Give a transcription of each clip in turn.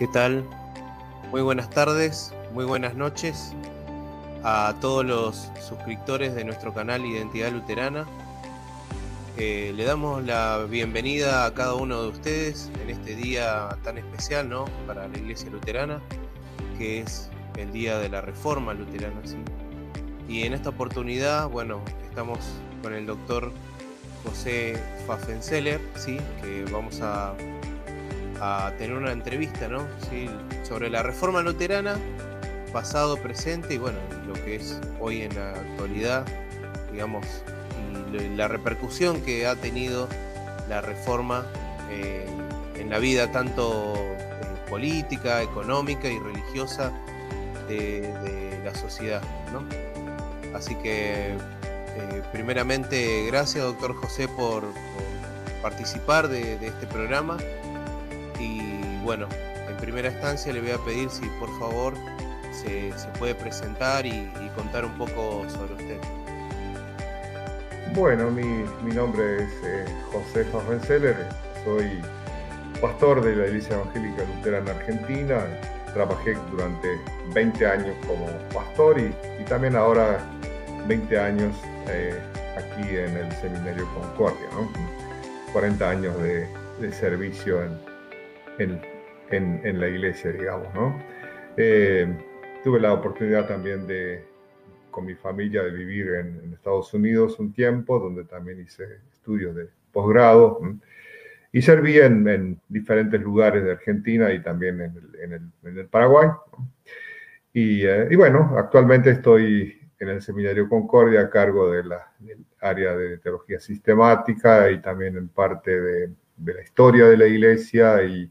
¿Qué tal? Muy buenas tardes, muy buenas noches a todos los suscriptores de nuestro canal Identidad Luterana. Eh, le damos la bienvenida a cada uno de ustedes en este día tan especial ¿no? para la Iglesia Luterana, que es el Día de la Reforma Luterana. Y en esta oportunidad, bueno, estamos con el doctor José Pfaffenzeller, ¿sí? que vamos a a tener una entrevista ¿no? sobre la reforma luterana, pasado, presente y bueno, lo que es hoy en la actualidad, digamos, y la repercusión que ha tenido la reforma eh, en la vida tanto eh, política, económica y religiosa de, la sociedad. ¿no? Así que, eh, primeramente, gracias, doctor José, por, participar de este programa bueno, en primera instancia le voy a pedir si por favor se, puede presentar y, contar un poco sobre usted. Bueno, mi, nombre es eh, José Faffenzeller, soy pastor de la Iglesia Evangélica Luterana Argentina, trabajé durante 20 años como pastor y, también ahora 20 años eh, aquí en el Seminario Concordia, 40 años de, de servicio en, en, la iglesia, digamos, ¿no? Eh, tuve la oportunidad también de, con mi familia, de vivir en, Estados Unidos un tiempo, donde también hice estudios de posgrado y serví en, diferentes lugares de Argentina y también en el, Paraguay. Y, eh, y, bueno, actualmente estoy en el Seminario Concordia a cargo de la, del área de teología sistemática y también en parte de, de la historia de la iglesia y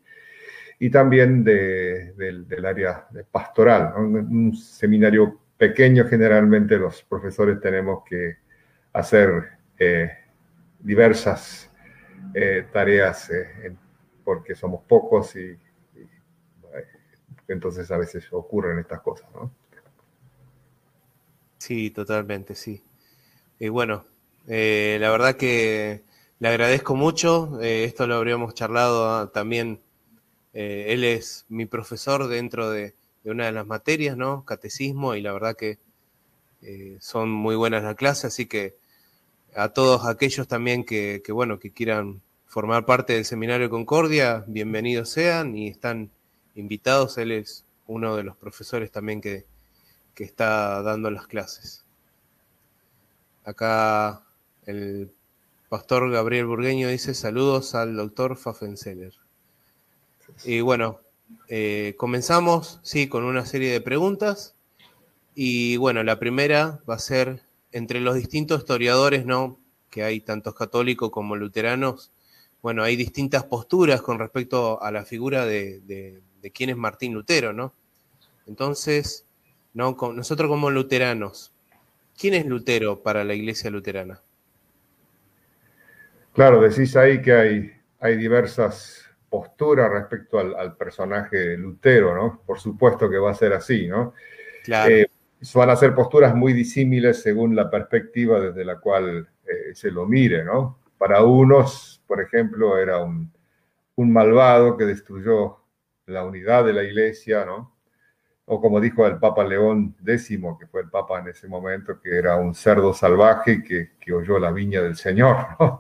y también del área pastoral. En un seminario pequeño generalmente los profesores tenemos que hacer eh, diversas eh, tareas eh, porque somos pocos y, entonces a veces ocurren estas cosas. Sí, totalmente, sí. Y bueno, la verdad que le agradezco mucho. esto lo habríamos charlado ah, también eh, él es mi profesor dentro de, una de las materias, ¿no? Catecismo, y la verdad que eh, son muy buenas las clases, así que a todos aquellos también que, bueno, que quieran formar parte del Seminario Concordia, bienvenidos sean y están invitados. Él es uno de los profesores también que, que está dando las clases. Acá el pastor Gabriel Burgueño dice saludos al doctor Pfaffenzeller. Y bueno, eh, comenzamos, sí, con una serie de preguntas. Y bueno, la primera va a ser entre los distintos historiadores, ¿no? Que hay tantos católicos como luteranos. Bueno, hay distintas posturas con respecto a la figura de, quién es Martín Lutero, ¿no? Entonces, ¿no? nosotros como luteranos, ¿quién es Lutero para la iglesia luterana? Claro, decís ahí que hay, hay diversas postura respecto al, personaje de Lutero, ¿no? Por supuesto que va a ser así, ¿no? Claro. Eh, van a ser posturas muy disímiles según la perspectiva desde la cual eh, se lo mire, ¿no? Para unos, por ejemplo, era un, un, malvado que destruyó la unidad de la iglesia, ¿no? O como dijo el Papa León X, que fue el Papa en ese momento, que era un cerdo salvaje que, que oyó la viña del Señor, ¿no?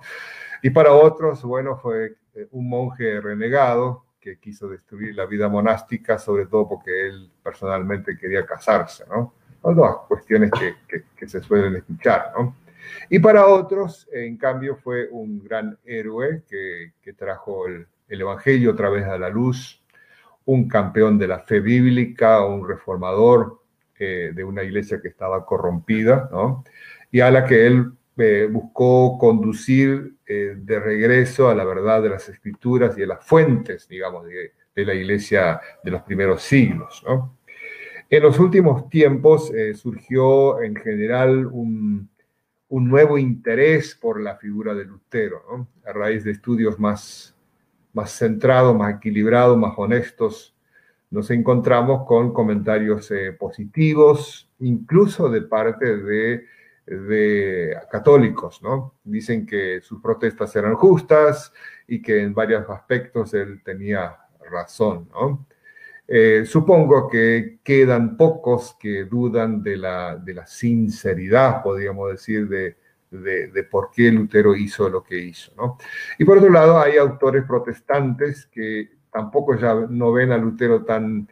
Y para otros, bueno, fue un monje renegado que quiso destruir la vida monástica, sobre todo porque él personalmente quería casarse, ¿no? Son dos cuestiones que, se suelen escuchar, ¿no? Y para otros, en cambio, fue un gran héroe que, trajo el, el, Evangelio otra vez a la luz, un campeón de la fe bíblica, un reformador eh, de una iglesia que estaba corrompida, ¿no? Y a la que él eh, buscó conducir eh, de regreso a la verdad de las escrituras y de las fuentes, digamos, de, la iglesia de los primeros siglos. En los últimos tiempos eh, surgió en general un, nuevo interés por la figura de Lutero, a raíz de estudios más, más centrados, más equilibrados, más honestos. Nos encontramos con comentarios positivos, incluso de parte de de católicos, ¿no? Dicen que sus protestas eran justas y que en varios aspectos él tenía razón, ¿no? Eh, supongo que quedan pocos que dudan de la, de la sinceridad, podríamos decir, de, de, por qué Lutero hizo lo que hizo. ¿no? Y por otro lado, hay autores protestantes que tampoco ya no ven a Lutero tan,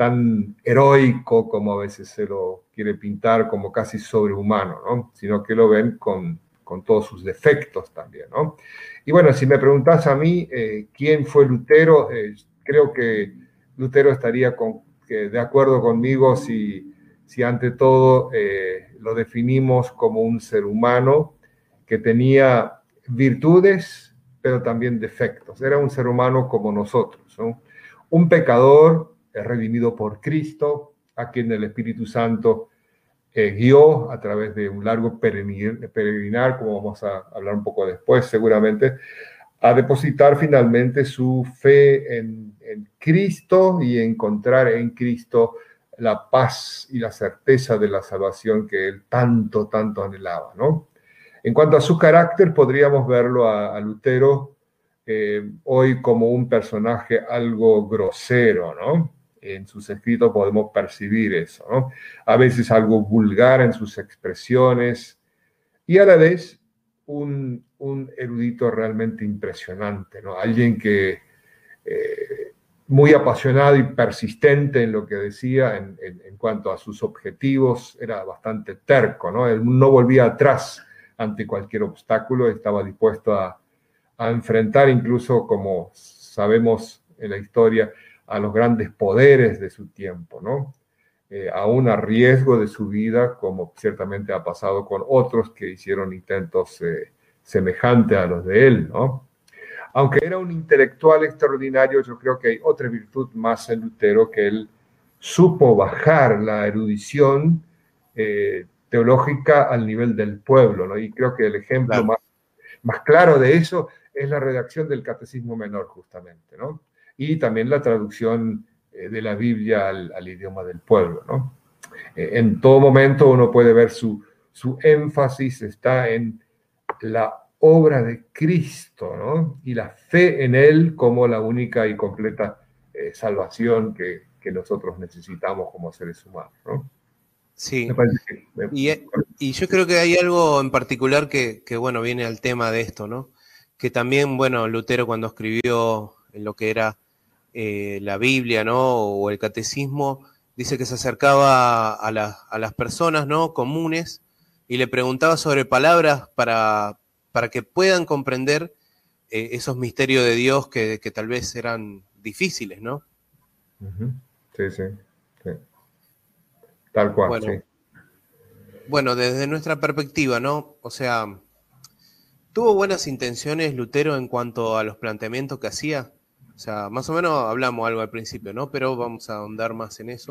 tan heroico como a veces se lo quiere pintar, como casi sobrehumano, ¿no? sino que lo ven con, con todos sus defectos también. ¿no? Y bueno, si me preguntas a mí eh, quién fue Lutero, eh, creo que Lutero estaría de acuerdo conmigo si, si ante todo eh, lo definimos como un ser humano que tenía virtudes, pero también defectos. Era un ser humano como nosotros, un pecador redimido por Cristo, a quien el Espíritu Santo eh, guió a través de un largo peregrinar, como vamos a hablar un poco después seguramente, a depositar finalmente su fe en, en Cristo y encontrar en Cristo la paz y la certeza de la salvación que él tanto, tanto anhelaba, ¿no? En cuanto a su carácter, podríamos verlo a, Lutero eh, hoy como un personaje algo grosero, ¿no? En sus escritos podemos percibir eso, ¿no? A veces algo vulgar en sus expresiones y a la vez un, erudito realmente impresionante, ¿no? Alguien que eh, muy apasionado y persistente en lo que decía en, cuanto a sus objetivos, era bastante terco, ¿no? Él no volvía atrás ante cualquier obstáculo, estaba dispuesto a, enfrentar incluso, como sabemos en la historia, a los grandes poderes de su tiempo, ¿no? Eh, aún a riesgo de su vida, como ciertamente ha pasado con otros que hicieron intentos eh, semejantes a los de él, ¿no? Aunque era un intelectual extraordinario, yo creo que hay otra virtud más en Lutero que él supo bajar la erudición eh, teológica al nivel del pueblo, ¿no? Y creo que el ejemplo más, más claro de eso es la redacción del Catecismo Menor, justamente, ¿no? Y también la traducción eh, de la Biblia al, idioma del pueblo, ¿no? Eh, en todo momento uno puede ver su, su énfasis está en la obra de Cristo, ¿no? Y la fe en Él como la única y completa eh, salvación que, nosotros necesitamos como seres humanos, ¿no? Sí. y, yo creo que hay algo en particular que, bueno, viene al tema de esto, ¿no? Que también, bueno, Lutero cuando escribió lo que era eh, la Biblia, ¿no? O el catecismo, dice que se acercaba a, a las personas, ¿no? Comunes y le preguntaba sobre palabras para, para que puedan comprender eh, esos misterios de Dios que, tal vez eran difíciles, ¿no? sí, sí, Tal cual, bueno, sí. Bueno, desde nuestra perspectiva, ¿no? O sea, ¿tuvo buenas intenciones Lutero en cuanto a los planteamientos que hacía? O sea, más o menos hablamos algo al principio, ¿no? Pero vamos a ahondar más en eso.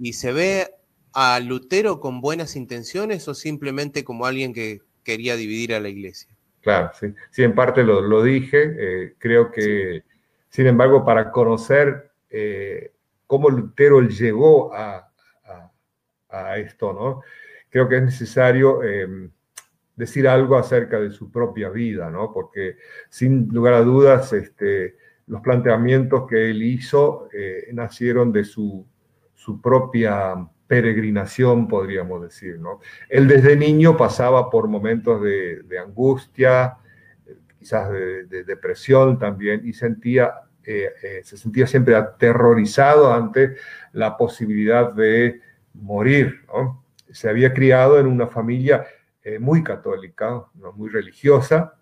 ¿Y se ve a Lutero con buenas intenciones o simplemente como alguien que quería dividir a la iglesia. Claro, sí, sí en parte lo, dije. Eh, creo que, sin embargo, para conocer eh, cómo Lutero llegó a, esto, ¿no? Creo que es necesario em, decir algo acerca de su propia vida, ¿no? Porque sin lugar a dudas, este, los planteamientos que él hizo eh, nacieron de su, su propia peregrinación, podríamos decir. ¿no? Él desde niño pasaba por momentos de, angustia, quizás de, depresión también, y sentía, eh, eh, se sentía siempre aterrorizado ante la posibilidad de morir. Se había criado en una familia muy católica, muy religiosa,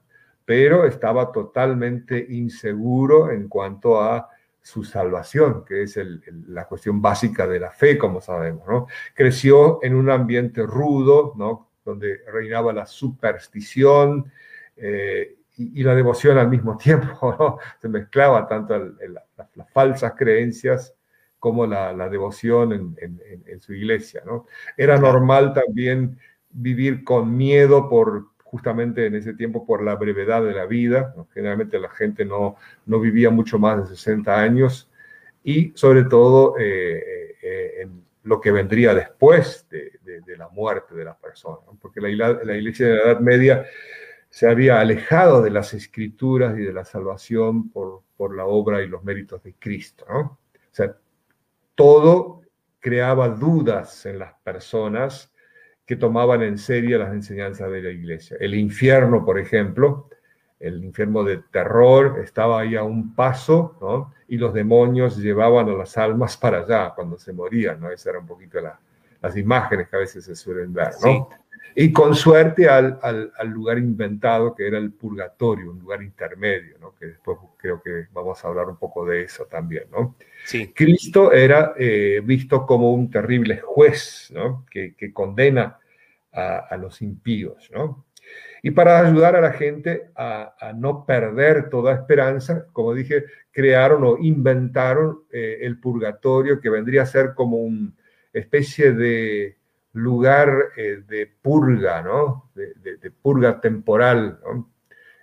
pero estaba totalmente inseguro en cuanto a su salvación, que es la cuestión básica de la fe, como sabemos. ¿no? Creció en un ambiente rudo, ¿no? donde reinaba la superstición eh, y, la devoción al mismo tiempo. ¿no? Se mezclaba tanto las falsas creencias como la, devoción en, su iglesia. ¿no? Era normal también vivir con miedo por justamente en ese tiempo por la brevedad de la vida. Generalmente la gente no, no vivía mucho más de 60 años y sobre todo eh, eh, en lo que vendría después de, la muerte de la persona, porque la, la, iglesia de la Edad Media se había alejado de las escrituras y de la salvación por, por la obra y los méritos de Cristo. ¿no? O sea, todo creaba dudas en las personas que tomaban en serio las enseñanzas de la iglesia. El infierno, por ejemplo, el infierno de terror estaba ahí a un paso, ¿no? Y los demonios llevaban a las almas para allá cuando se morían, ¿no? Esas eran un poquito las imágenes que a veces se suelen ver, ¿no? Y con suerte al, al, lugar inventado que era el purgatorio, un lugar intermedio, ¿no? Que después creo que vamos a hablar un poco de eso también, ¿no? Sí. Cristo era eh, visto como un terrible juez, ¿no? Que, que condena a, a los impíos, ¿no? Y para ayudar a la gente a, no perder toda esperanza, como dije, crearon o inventaron eh, el purgatorio, que vendría a ser como una especie de lugar eh, de purga, ¿no? De, purga temporal, ¿no?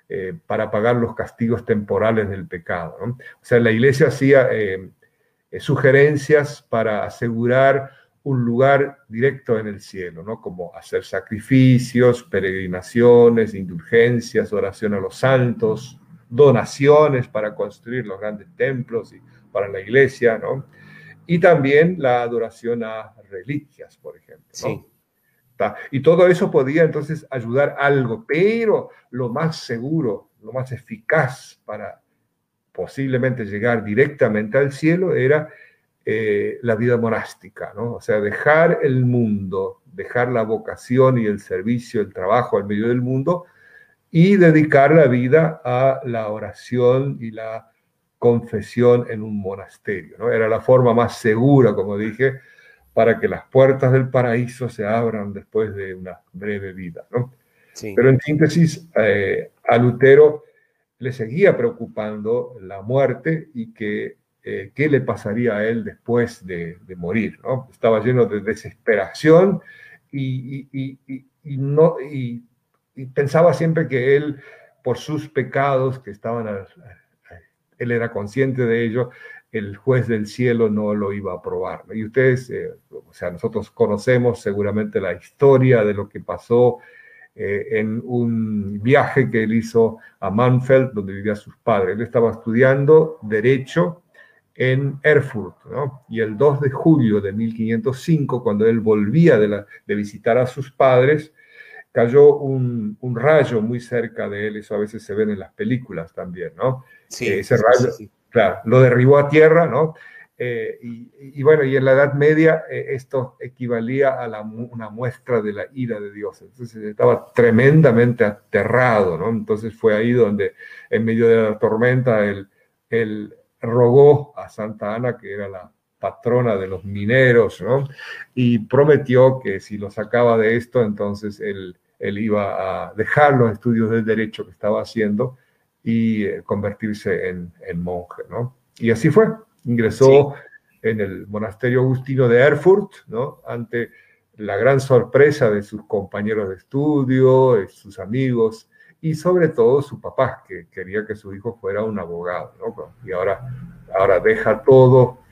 Eh, para pagar los castigos temporales del pecado. ¿no? O sea, la iglesia hacía sugerencias para asegurar un lugar directo en el cielo, ¿no? Como hacer sacrificios, peregrinaciones, indulgencias, oración a los santos, donaciones para construir los grandes templos y para la iglesia, ¿no? Y también la adoración a reliquias, por ejemplo, Sí. Y todo eso podía entonces ayudar algo, pero lo más seguro, lo más eficaz para posiblemente llegar directamente al cielo era eh, la vida monástica, ¿no? O sea, dejar el mundo, dejar la vocación y el servicio, el trabajo al medio del mundo y dedicar la vida a la oración y la confesión en un monasterio, ¿no? Era la forma más segura, como dije, para que las puertas del paraíso se abran después de una breve vida, ¿no? Pero en síntesis, eh, a Lutero le seguía preocupando la muerte y que eh, qué le pasaría a él después de, morir. ¿no? Estaba lleno de desesperación y, no, y, pensaba siempre que él, por sus pecados que estaban, él era consciente de ello, el juez del cielo no lo iba a aprobar. Y ustedes, eh, o sea, nosotros conocemos seguramente la historia de lo que pasó eh, en un viaje que él hizo a Manfeld, donde vivían sus padres. Él estaba estudiando derecho en Erfurt, ¿no? Y el 2 de julio de 1505, cuando él volvía de visitar a sus padres, cayó un, un, rayo muy cerca de él, eso a veces se ve en las películas también, ¿no? Sí, eh, ese rayo, claro, lo derribó a tierra, ¿no? Eh, y, y, bueno, y en la Edad Media eh, esto equivalía a la, una muestra de la ira de Dios. Entonces estaba tremendamente aterrado, ¿no? Entonces fue ahí donde, en medio de la tormenta, el, el, rogó a Santa Ana, que era la patrona de los mineros, ¿no? Y prometió que si lo sacaba de esto, entonces él, él iba a dejar los estudios de derecho que estaba haciendo y eh, convertirse en, monje, ¿no? Y así fue. Ingresó en el monasterio agustino de Erfurt, ¿no? Ante la gran sorpresa de sus compañeros de estudio, de sus amigos, y sobre todo su papá, que quería que su hijo fuera un abogado, ¿no? Y ahora, ahora deja todo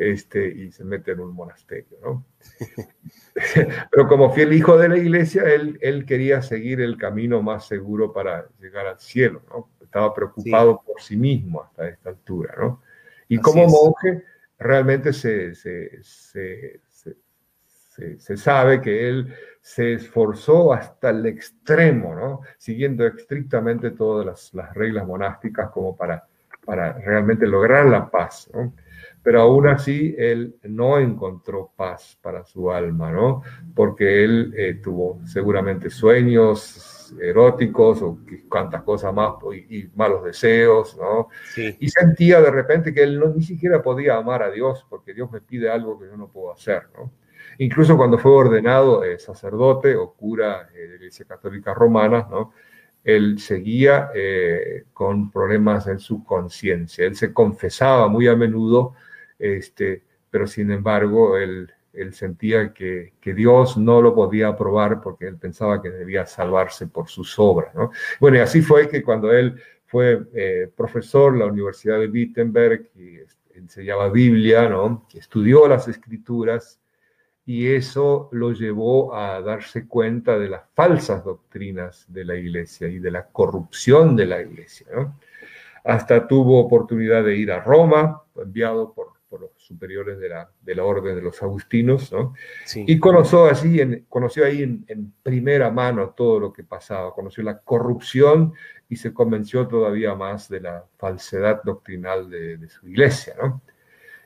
este, y se mete en un monasterio, ¿no? Pero como fiel hijo de la iglesia, él, él quería seguir el camino más seguro para llegar al cielo, ¿no? Estaba preocupado por sí mismo hasta esta altura, ¿no? Y como monje, realmente se, se, se, se, sabe que él se esforzó hasta el extremo, ¿no? siguiendo estrictamente todas las, reglas monásticas como para, para realmente lograr la paz. ¿no? Pero aún así él no encontró paz para su alma, ¿no? porque él eh, tuvo seguramente sueños eróticos o cuantas cosas más y, malos deseos, ¿no? Y sentía de repente que él no, ni siquiera podía amar a Dios porque Dios me pide algo que yo no puedo hacer, ¿no? Incluso cuando fue ordenado eh, sacerdote o cura eh, de la Iglesia Católica Romana, ¿no? él seguía eh, con problemas en su conciencia. Él se confesaba muy a menudo, este, pero sin embargo él, sentía que, Dios no lo podía aprobar porque él pensaba que debía salvarse por sus obras. ¿no? Bueno, y así fue que cuando él fue profesor en la Universidad de Wittenberg y enseñaba Biblia, estudió las escrituras, y eso lo llevó a darse cuenta de las falsas doctrinas de la iglesia y de la corrupción de la iglesia. Hasta tuvo oportunidad de ir a Roma, enviado por superiores de la, de la orden de los agustinos, ¿no? Y conoció, así en, conoció ahí en, primera mano todo lo que pasaba, conoció la corrupción y se convenció todavía más de la falsedad doctrinal de, su iglesia, ¿no?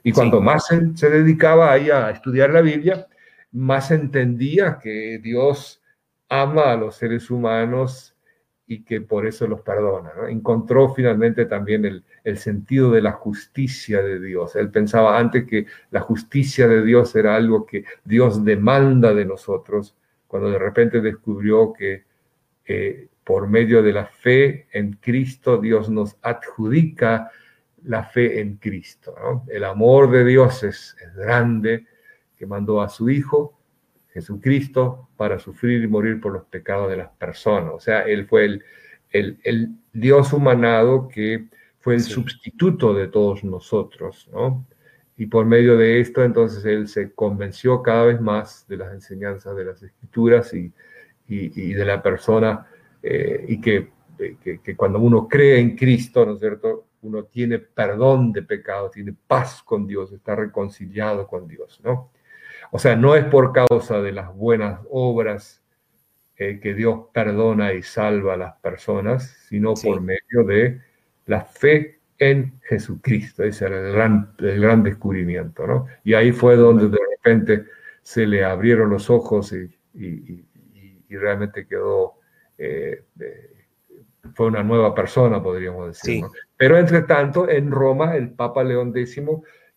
Y cuando más se, se, dedicaba ahí a estudiar la Biblia, más entendía que Dios ama a los seres humanos y que por eso los perdona. Encontró finalmente también el, el, sentido de la justicia de Dios. Él pensaba antes que la justicia de Dios era algo que Dios demanda de nosotros, cuando de repente descubrió que eh, por medio de la fe en Cristo Dios nos adjudica la fe en Cristo. El amor de Dios es, es grande, que mandó a su Hijo Jesucristo para sufrir y morir por los pecados de las personas. O sea, Él fue el, el, Dios humanado que fue el sustituto de todos nosotros, ¿no? Y por medio de esto, entonces, Él se convenció cada vez más de las enseñanzas de las Escrituras y, y, de la persona, eh, y que, que, que cuando uno cree en Cristo, ¿no es cierto?, uno tiene perdón de pecados, tiene paz con Dios, está reconciliado con Dios, ¿no? O sea, no es por causa de las buenas obras eh, que Dios perdona y salva a las personas, sino por medio de la fe en Jesucristo. Ese era el gran, el gran descubrimiento, ¿no? Y ahí fue donde de repente se le abrieron los ojos y, realmente quedó, eh, fue una nueva persona, podríamos decir. Pero entre tanto, en Roma, el Papa León X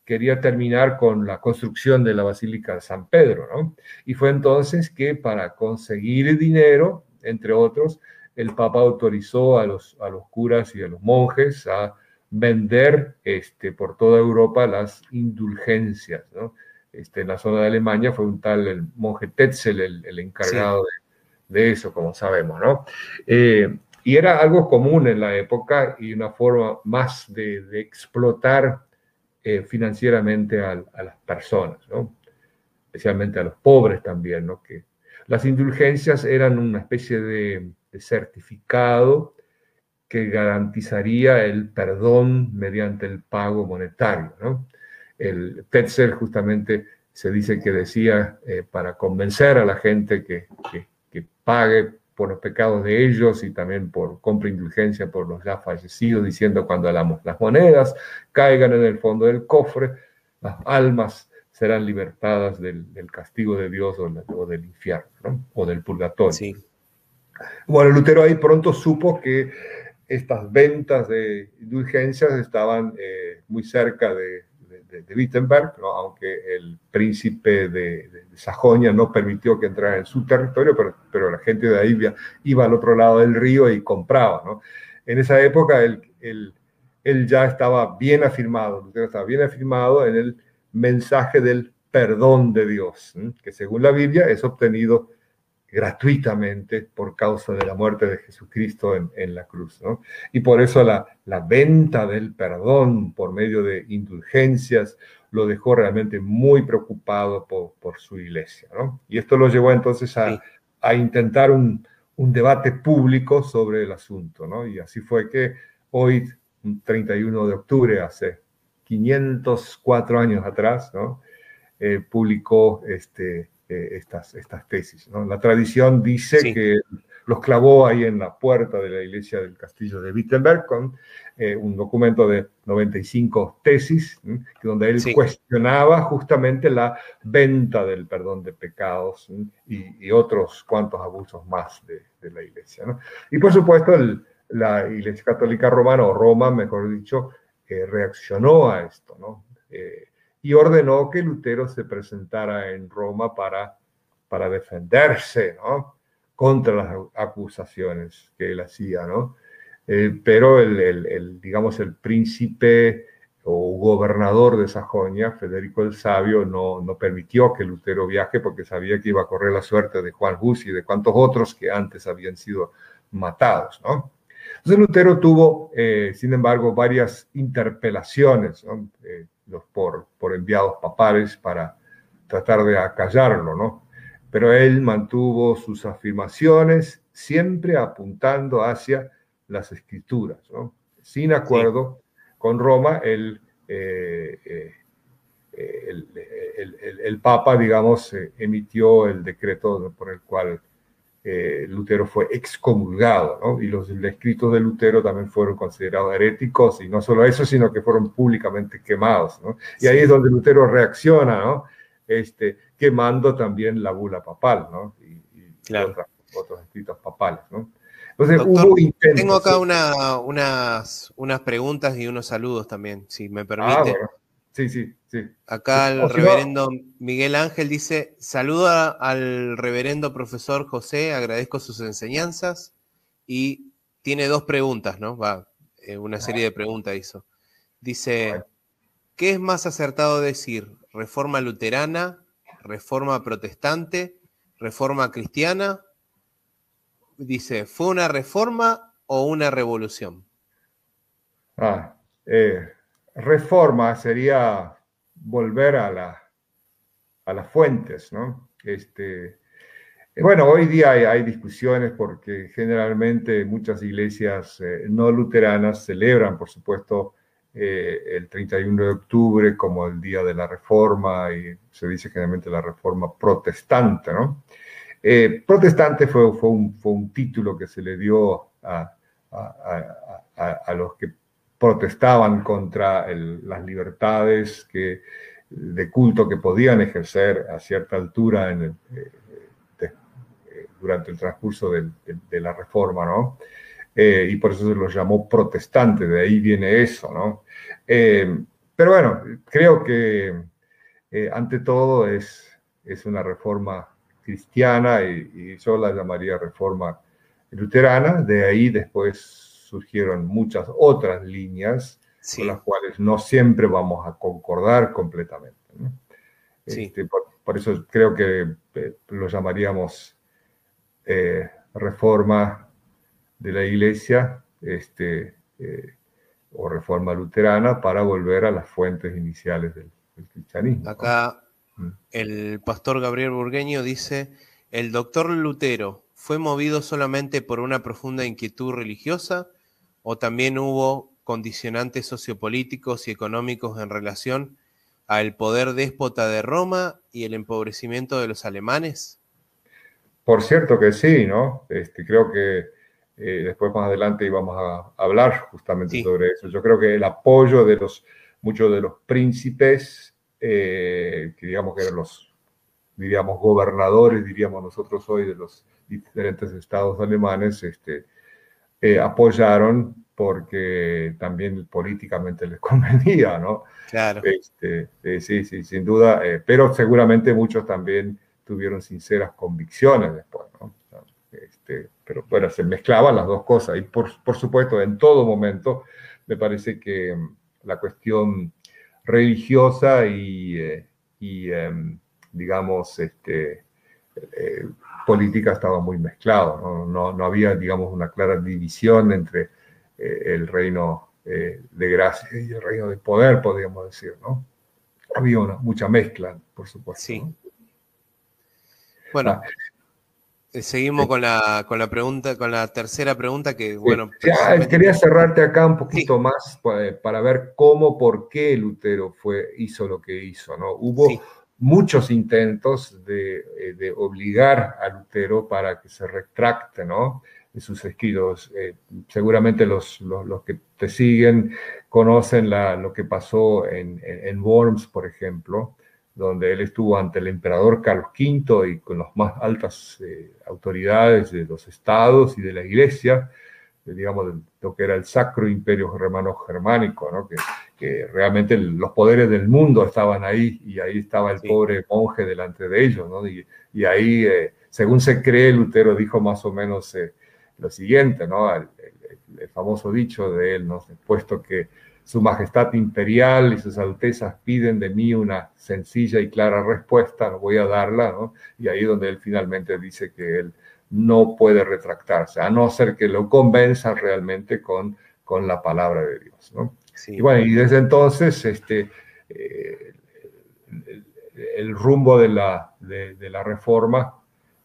quería terminar con la construcción de la Basílica de San Pedro, ¿no? Y fue entonces que para conseguir dinero, entre otros, el Papa autorizó a los, a los curas y a los monjes a vender este, por toda Europa las indulgencias, ¿no? Este, en la zona de Alemania fue un tal el monje Tetzel el, encargado de, eso, como sabemos, ¿no? Eh, y era algo común en la época y una forma más de, de explotar eh, financieramente a, las personas, especialmente a los pobres también, ¿no? que las indulgencias eran una especie de, certificado que garantizaría el perdón mediante el pago monetario. El Tetzel justamente se dice que decía eh, para convencer a la gente que pague por los pecados de ellos y también por compra indulgencia por los ya fallecidos, diciendo cuando hablamos las monedas caigan en el fondo del cofre, las almas serán libertadas del, castigo de Dios o, del infierno, o del purgatorio. Sí. Bueno, Lutero ahí pronto supo que estas ventas de indulgencias estaban eh, muy cerca de, de, Wittenberg, aunque el príncipe de, Sajonia no permitió que entrara en su territorio, pero, pero la gente de ahí iba al otro lado del río y compraba. ¿no? En esa época él, él, ya estaba bien afirmado, estaba bien afirmado en el mensaje del perdón de Dios, que según la Biblia es obtenido gratuitamente por causa de la muerte de Jesucristo en, la cruz. ¿no? Y por eso la, la, venta del perdón por medio de indulgencias lo dejó realmente muy preocupado por, por su iglesia. ¿no? Y esto lo llevó entonces a, a intentar un, un, debate público sobre el asunto. ¿no? Y así fue que hoy, 31 de octubre, hace 504 años atrás, ¿no? Eh, publicó este, eh, estas, estas tesis. La tradición dice que los clavó ahí en la puerta de la iglesia del castillo de Wittenberg con eh, un documento de 95 tesis, donde él cuestionaba justamente la venta del perdón de pecados y, otros cuantos abusos más de, la iglesia. Y por supuesto, la iglesia católica romana, o Roma, mejor dicho, eh, reaccionó a esto. ¿no? Y ordenó que Lutero se presentara en Roma para, para defenderse contra las acusaciones que él hacía. ¿no? Eh, pero el, el, digamos, el príncipe o gobernador de Sajonia, Federico el Sabio, no, no permitió que Lutero viaje porque sabía que iba a correr la suerte de Juan Hus y de cuantos otros que antes habían sido matados. ¿no? Entonces Lutero tuvo, eh, sin embargo, varias interpelaciones. ¿no? Eh, por, por enviados papales para tratar de acallarlo, ¿no? Pero él mantuvo sus afirmaciones siempre apuntando hacia las escrituras, ¿no? Sin acuerdo con Roma, él eh, eh, el, Papa, digamos, emitió el decreto por el cual Lutero fue excomulgado, ¿no? Y los escritos de Lutero también fueron considerados heréticos, y no solo eso, sino que fueron públicamente quemados, ¿no? Y ahí es donde Lutero reacciona, ¿no? Este, quemando también la bula papal, ¿no? Y, otros escritos papales, ¿no? Entonces, hubo Tengo acá unas, unas preguntas y unos saludos también, si me ah, permite. Sí, sí, sí. Acá el reverendo Miguel Ángel dice, saluda al reverendo profesor José, agradezco sus enseñanzas y tiene dos preguntas, ¿no? Va, eh, una serie de preguntas hizo. Dice, ¿qué es más acertado decir? ¿Reforma luterana, reforma protestante, reforma cristiana dice, ¿fue una reforma o una revolución? Ah, eh, reforma sería volver a, la, a las fuentes, ¿no? Este, bueno, hoy día hay, discusiones porque generalmente muchas iglesias eh, no luteranas celebran, por supuesto, eh, el 31 de octubre como el día de la reforma y se dice generalmente la reforma protestante, ¿no? Eh, protestante fue, fue, un, título que se le dio a, los que protestaban contra las libertades de culto que podían ejercer a cierta altura en eh, eh, durante el transcurso de, la reforma, ¿no? y por eso se los llamó protestante, de ahí viene eso, ¿no? pero bueno, creo que ante todo es, es una reforma cristiana y, yo la llamaría reforma luterana. De ahí después surgieron muchas otras líneas con las cuales no siempre vamos a concordar completamente. Este, por, eso creo que eh, lo llamaríamos eh, reforma de la iglesia este, eh, o reforma luterana para volver a las fuentes iniciales del, del cristianismo. Acá el pastor Gabriel Burgueño dice, el doctor Lutero fue movido solamente por una profunda inquietud religiosa o también hubo condicionantes sociopolíticos y económicos en relación al poder déspota de Roma y el empobrecimiento de los alemanes? Por cierto que sí, ¿no? Este, creo que eh, después más adelante íbamos a hablar justamente sobre eso. Yo creo que el apoyo de los, muchos de los príncipes eh, que digamos que eran los, diríamos, gobernadores, diríamos nosotros hoy, de los diferentes estados alemanes, este, eh, apoyaron porque también políticamente les convenía, ¿no? Claro. Este, eh, sí, sí, sin duda, pero seguramente muchos también tuvieron sinceras convicciones después, ¿no? Este, pero bueno, se mezclaban las dos cosas y por, por supuesto en todo momento me parece que mm, la cuestión religiosa y, eh, em, digamos, este, eh, política estaba muy mezclado. ¿no? No, había, digamos, una clara división entre eh, el reino de gracia y el reino de poder, podríamos decir, ¿no? Había una, mucha mezcla, por supuesto. Sí. Bueno, ah, eh, seguimos con la, con la pregunta, con la tercera pregunta que, bueno. quería cerrarte acá un poquito más para, ver cómo, por qué Lutero fue, hizo lo que hizo, ¿no? Hubo muchos intentos de, de, obligar a Lutero para que se retracte, ¿no? De sus escritos. Eh, seguramente los, los, que te siguen conocen lo que pasó en, Worms, por ejemplo, donde él estuvo ante el emperador Carlos V y con las más altas eh, autoridades de los estados y de la iglesia, digamos, lo que era el Sacro Imperio Romano Germánico, ¿no? Que, realmente los poderes del mundo estaban ahí y ahí estaba el pobre monje delante de ellos. ¿no? Y, y ahí, eh, según se cree, Lutero dijo más o menos eh, lo siguiente, ¿no? El, el, famoso dicho de él, ¿no? puesto que su Majestad Imperial y sus Altezas piden de mí una sencilla y clara respuesta, voy a darla, ¿no? Y ahí donde él finalmente dice que él no puede retractarse, a no ser que lo convenza realmente con, con la palabra de Dios, ¿no? Y bueno, y desde entonces, este, eh, el, rumbo de la, de, la reforma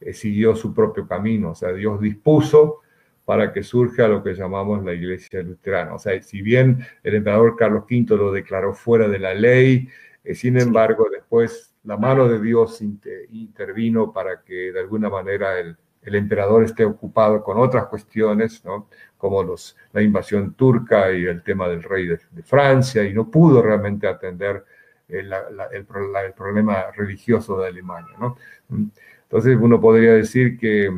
eh, siguió su propio camino, o sea, Dios dispuso para que surja lo que llamamos la iglesia luterana. O sea, si bien el emperador Carlos V lo declaró fuera de la ley, sin embargo, después la mano de Dios intervino para que de alguna manera el, el emperador esté ocupado con otras cuestiones, como la invasión turca y el tema del rey de, Francia, y no pudo realmente atender el, el, problema religioso de Alemania. Entonces uno podría decir que,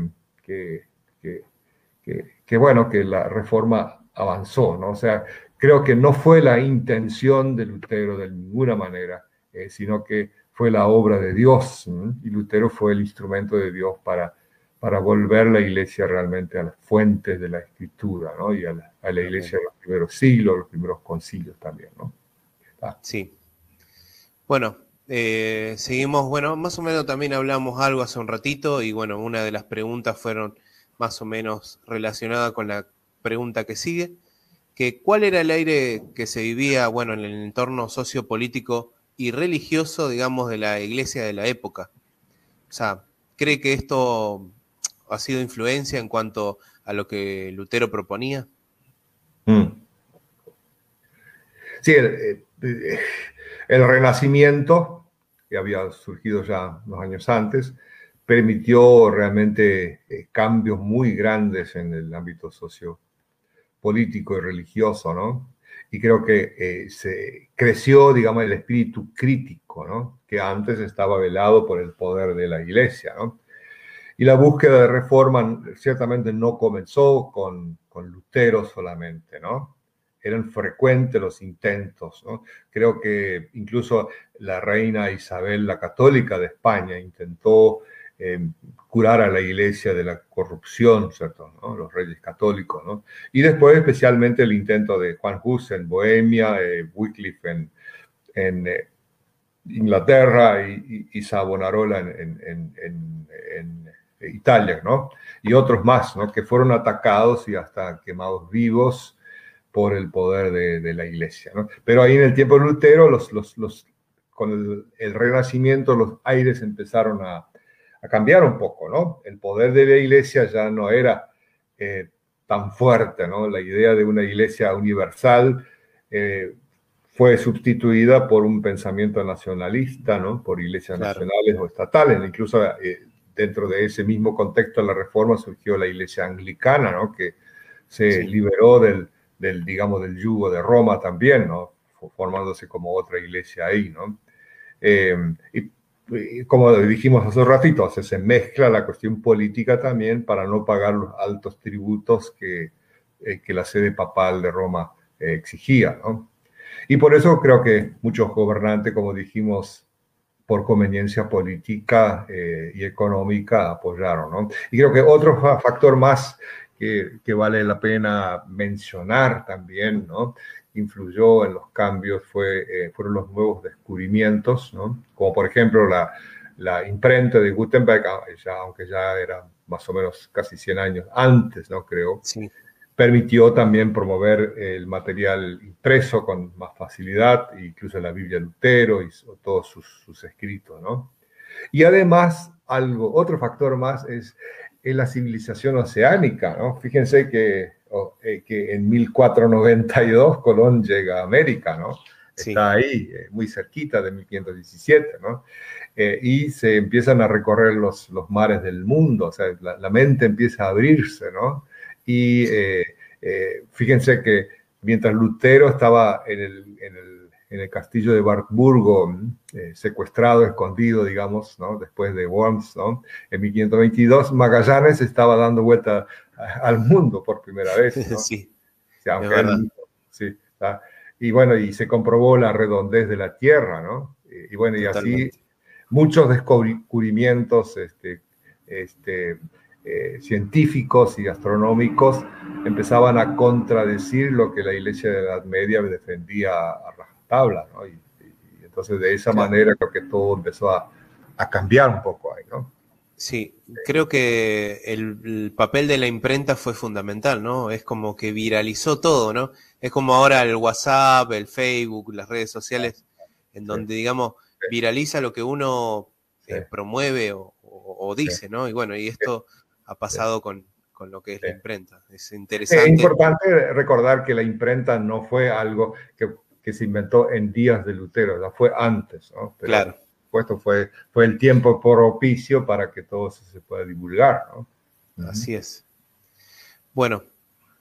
bueno, que la reforma avanzó. O sea, creo que no fue la intención de Lutero de ninguna manera, eh, sino que fue la obra de Dios, y Lutero fue el instrumento de Dios para para volver la iglesia realmente a las fuentes de la escritura, ¿no? Y a la, iglesia de los primeros siglos, los primeros concilios también, ¿no? Ah. Sí. Bueno, eh, seguimos, bueno, más o menos también hablamos algo hace un ratito y bueno, una de las preguntas fueron más o menos relacionada con la pregunta que sigue, que cuál era el aire que se vivía, bueno, en el entorno sociopolítico y religioso, digamos, de la iglesia de la época. O sea, ¿cree que esto ha sido influencia en cuanto a lo que Lutero proponía? Mm. Sí, el, Renacimiento, que había surgido ya unos años antes, permitió realmente eh, cambios muy grandes en el ámbito sociopolítico y religioso, ¿no? Y creo que eh, se creció, digamos, el espíritu crítico, ¿no? Que antes estaba velado por el poder de la iglesia, ¿no? Y la búsqueda de reforma ciertamente no comenzó con, con Lutero solamente, ¿no? Eran frecuentes los intentos, ¿no? Creo que incluso la reina Isabel la Católica de España intentó eh, curar a la iglesia de la corrupción, ¿cierto? Los reyes católicos, ¿no? Y después especialmente el intento de Juan Hus en Bohemia, eh, Wycliffe en, eh, Inglaterra y, y, en, en Italia, ¿no? Y otros más, ¿no? Que fueron atacados y hasta quemados vivos por el poder de, la iglesia, ¿no? Pero ahí en el tiempo de Lutero, los, los, los con el, renacimiento, los aires empezaron a, a, cambiar un poco, ¿no? El poder de la iglesia ya no era eh, tan fuerte, ¿no? La idea de una iglesia universal eh, fue sustituida por un pensamiento nacionalista, ¿no? Por iglesias nacionales o estatales, incluso eh, dentro de ese mismo contexto de la reforma surgió la iglesia anglicana, ¿no? que se liberó del, del, digamos, del yugo de Roma también, ¿no? formándose como otra iglesia ahí. ¿no? Eh, y, como dijimos hace un ratito, se mezcla la cuestión política también para no pagar los altos tributos que, eh, que la sede papal de Roma eh, exigía. ¿no? Y por eso creo que muchos gobernantes, como dijimos, por conveniencia política eh, y económica apoyaron. ¿no? Y creo que otro factor más que, que, vale la pena mencionar también, ¿no? influyó en los cambios fue, eh, fueron los nuevos descubrimientos, ¿no? como por ejemplo la, la imprenta de Gutenberg, ya, aunque ya era más o menos casi 100 años antes, ¿no? creo. Sí permitió también promover el material impreso con más facilidad, incluso la Biblia Lutero y todos sus, escritos, ¿no? Y además, algo, otro factor más es, la civilización oceánica, ¿no? Fíjense que, eh, que en 1492 Colón llega a América, ¿no? Está ahí, eh, muy cerquita de 1517, ¿no? Eh, y se empiezan a recorrer los, los mares del mundo, o sea, la, la mente empieza a abrirse, ¿no? Y eh, eh, fíjense que mientras Lutero estaba en el, en el, en el castillo de Wartburgo, eh, secuestrado, escondido, digamos, ¿no? después de Worms, ¿no? en 1522, Magallanes estaba dando vuelta al mundo por primera vez. ¿no? Sí. sí y bueno, y se comprobó la redondez de la Tierra, ¿no? Y, bueno, y así muchos descubrimientos este, este, eh, científicos y astronómicos empezaban a contradecir lo que la Iglesia de la Edad Media defendía a rajatabla, ¿no? Y, entonces de esa manera creo que todo empezó a, a, cambiar un poco ahí, ¿no? Sí, creo que el, papel de la imprenta fue fundamental, ¿no? Es como que viralizó todo, ¿no? Es como ahora el WhatsApp, el Facebook, las redes sociales, en donde, digamos, viraliza lo que uno eh, promueve o, o, dice, ¿no? Y bueno, y esto ha pasado con, con lo que es la imprenta. Es interesante. Es importante recordar que la imprenta no fue algo que que se inventó en días de Lutero, ya fue antes, ¿no? claro. Por fue, fue el tiempo propicio para que todo eso se pueda divulgar, ¿no? Así es. Bueno,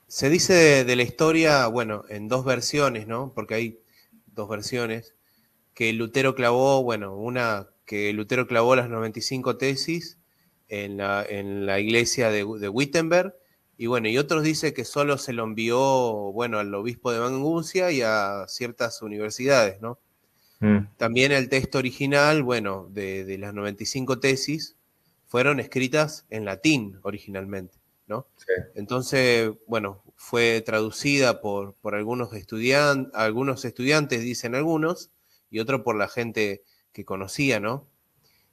se dice de, la historia, bueno, en dos versiones, ¿no? Porque hay dos versiones, que Lutero clavó, bueno, una que Lutero clavó las 95 tesis en la, en la iglesia de, de Wittenberg, y bueno, y otros dicen que solo se lo envió, bueno, al obispo de Manguncia y a ciertas universidades, ¿no? Mm. También el texto original, bueno, de, de, las 95 tesis, fueron escritas en latín originalmente, ¿no? Entonces, bueno, fue traducida por, por algunos, estudiantes, algunos estudiantes, dicen algunos, y otro por la gente que conocía, ¿no?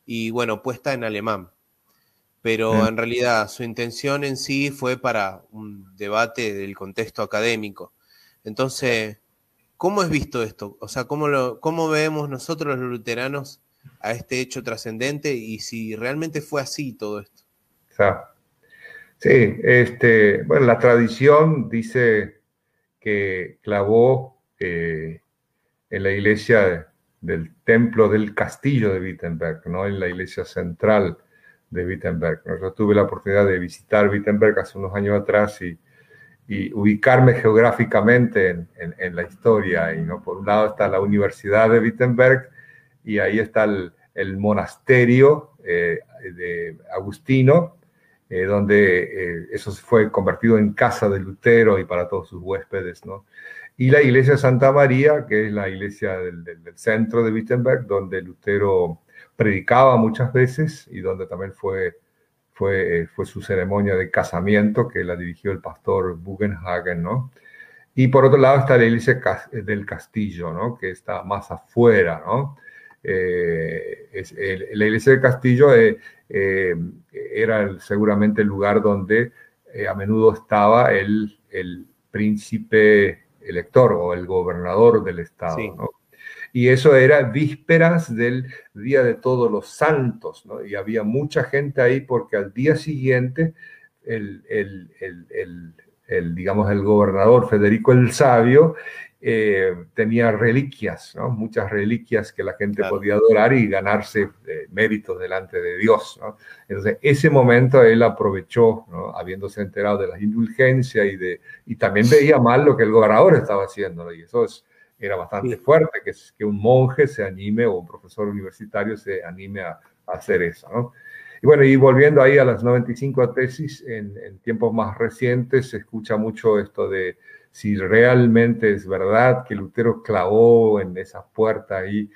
Y bueno, puesta en alemán pero en realidad su intención en sí fue para un debate del contexto académico. Entonces, ¿cómo es visto esto? O sea, ¿cómo, lo, cómo vemos nosotros los luteranos a este hecho trascendente y si realmente fue así todo esto? Sí, este, bueno, la tradición dice que clavó eh, en la iglesia del templo del castillo de Wittenberg, ¿no? en la iglesia central de Wittenberg. Yo tuve la oportunidad de visitar Wittenberg hace unos años atrás y, ubicarme geográficamente en, la historia. Y, ¿no? Por un lado está la Universidad de Wittenberg y ahí está el, monasterio eh, de Agustino, eh, donde eh, eso fue convertido en casa de Lutero y para todos sus huéspedes. ¿no? Y la iglesia Santa María, que es la iglesia del, del centro de Wittenberg, donde Lutero predicaba muchas veces y donde también fue, fue, fue su ceremonia de casamiento que la dirigió el pastor Bugenhagen, ¿no? Y por otro lado está la iglesia del castillo, ¿no? Que está más afuera, ¿no? Eh, es, la iglesia del castillo eh, eh, era seguramente el lugar donde a menudo estaba el, el príncipe elector o el gobernador del estado, ¿no? Y eso era vísperas del Día de Todos los Santos, ¿no? Y había mucha gente ahí porque al día siguiente el, el, digamos, el gobernador Federico el Sabio eh, tenía reliquias, ¿no? muchas reliquias que la gente podía adorar y ganarse eh, méritos delante de Dios. ¿no? Entonces, ese momento él aprovechó, ¿no? habiéndose enterado de las indulgencias y, de, y también veía mal lo que el gobernador estaba haciendo. Y eso es, era bastante fuerte, que, que un monje se anime o un profesor universitario se anime a, hacer eso, ¿no? Y bueno, y volviendo ahí a las 95 tesis, en, en, tiempos más recientes se escucha mucho esto de si realmente es verdad que Lutero clavó en esa puerta ahí,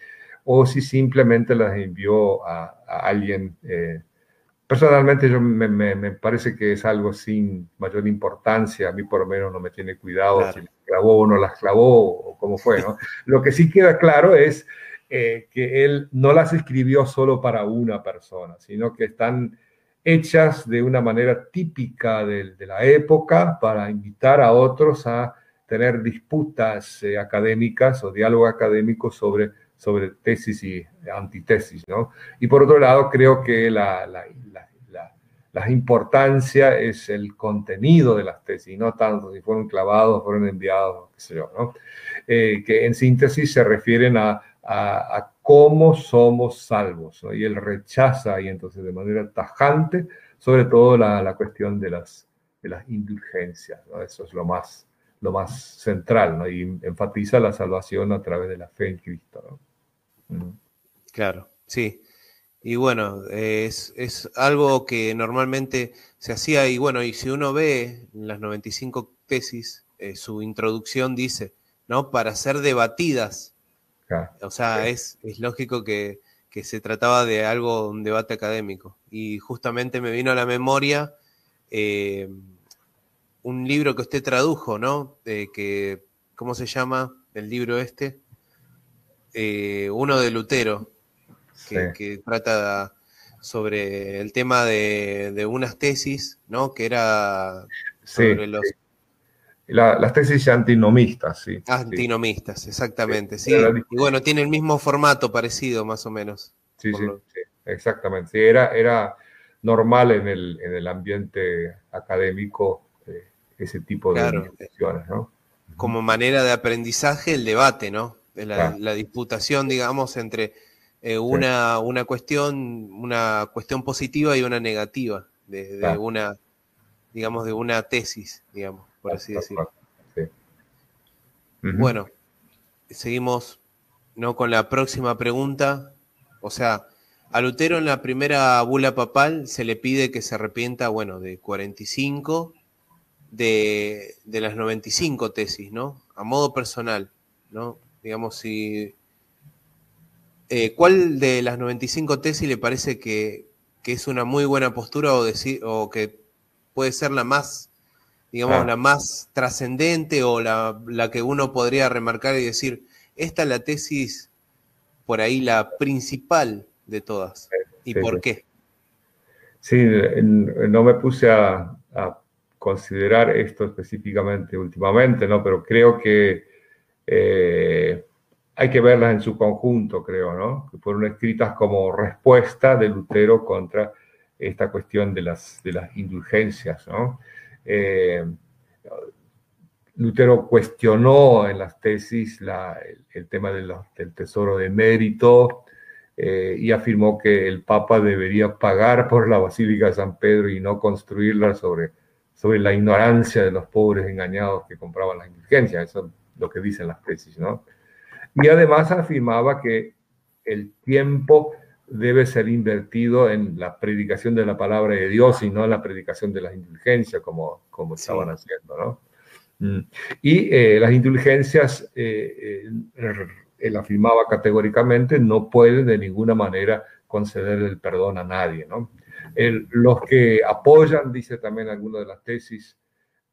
o si simplemente las envió a, alguien. Eh, personalmente yo me, me, parece que es algo sin mayor importancia, a mí por lo menos no me tiene cuidado clavó o no las clavó o cómo fue, ¿no? Lo que sí queda claro es eh, que él no las escribió solo para una persona, sino que están hechas de una manera típica de, la época para invitar a otros a tener disputas eh, académicas o diálogo académico sobre, sobre tesis y antitesis, ¿no? Y por otro lado, creo que la, la, la importancia es el contenido de las tesis, no tanto si fueron clavados, fueron enviados, qué sé yo, ¿no? Eh, que en síntesis se refieren a, a, cómo somos salvos, ¿no? Y él rechaza y entonces de manera tajante, sobre todo la, la cuestión de las, de las indulgencias, ¿no? Eso es lo más, lo más central, ¿no? Y enfatiza la salvación a través de la fe en Cristo, ¿no? Claro, sí. Y bueno, es, algo que normalmente se hacía y bueno, y si uno ve las 95 tesis, eh, su introducción dice, ¿no? Para ser debatidas. o sea, es, es, lógico que, se trataba de algo, un debate académico. Y justamente me vino a la memoria eh, un libro que usted tradujo, ¿no? que, ¿Cómo se llama el libro este? Eh, uno de Lutero, que, trata sobre el tema de, unas tesis, ¿no? Que era sobre los... las tesis antinomistas, sí. Antinomistas, exactamente, sí. Y bueno, tiene el mismo formato parecido, más o menos. Sí, sí, exactamente. Sí, era, era normal en el, ambiente académico eh, ese tipo de claro. ¿no? como manera de aprendizaje el debate, ¿no? La, la disputación, digamos, entre eh, una, una, cuestión, una cuestión positiva y una negativa de, una, digamos, de una tesis, digamos, por así decirlo. Bueno, seguimos ¿no? con la próxima pregunta. O sea, a Lutero en la primera bula papal se le pide que se arrepienta, bueno, de 45 de, de las 95 tesis, ¿no? A modo personal, ¿no? Digamos, si eh, ¿Cuál de las 95 tesis le parece que, es una muy buena postura o, decir, o que puede ser la más, digamos, ah. la más trascendente o la, que uno podría remarcar y decir, esta es la tesis por ahí la principal de todas? ¿Y por qué? Sí, no me puse a, considerar esto específicamente últimamente, ¿no? Pero creo que eh, hay que verlas en su conjunto, creo, ¿no? Que fueron escritas como respuesta de Lutero contra esta cuestión de las, indulgencias, ¿no? Eh, Lutero cuestionó en las tesis el, tema del tesoro de mérito eh, y afirmó que el Papa debería pagar por la Basílica de San Pedro y no construirla sobre, la ignorancia de los pobres engañados que compraban las indulgencias. Eso es lo que dicen las tesis, ¿no? Y además afirmaba que el tiempo debe ser invertido en la predicación de la palabra de Dios y no en la predicación de las indulgencias, como, como estaban haciendo, ¿no? Mm. Y eh, las indulgencias, eh, eh, él afirmaba categóricamente, no pueden de ninguna manera conceder el perdón a nadie, ¿no? los que apoyan, dice también alguna de las tesis,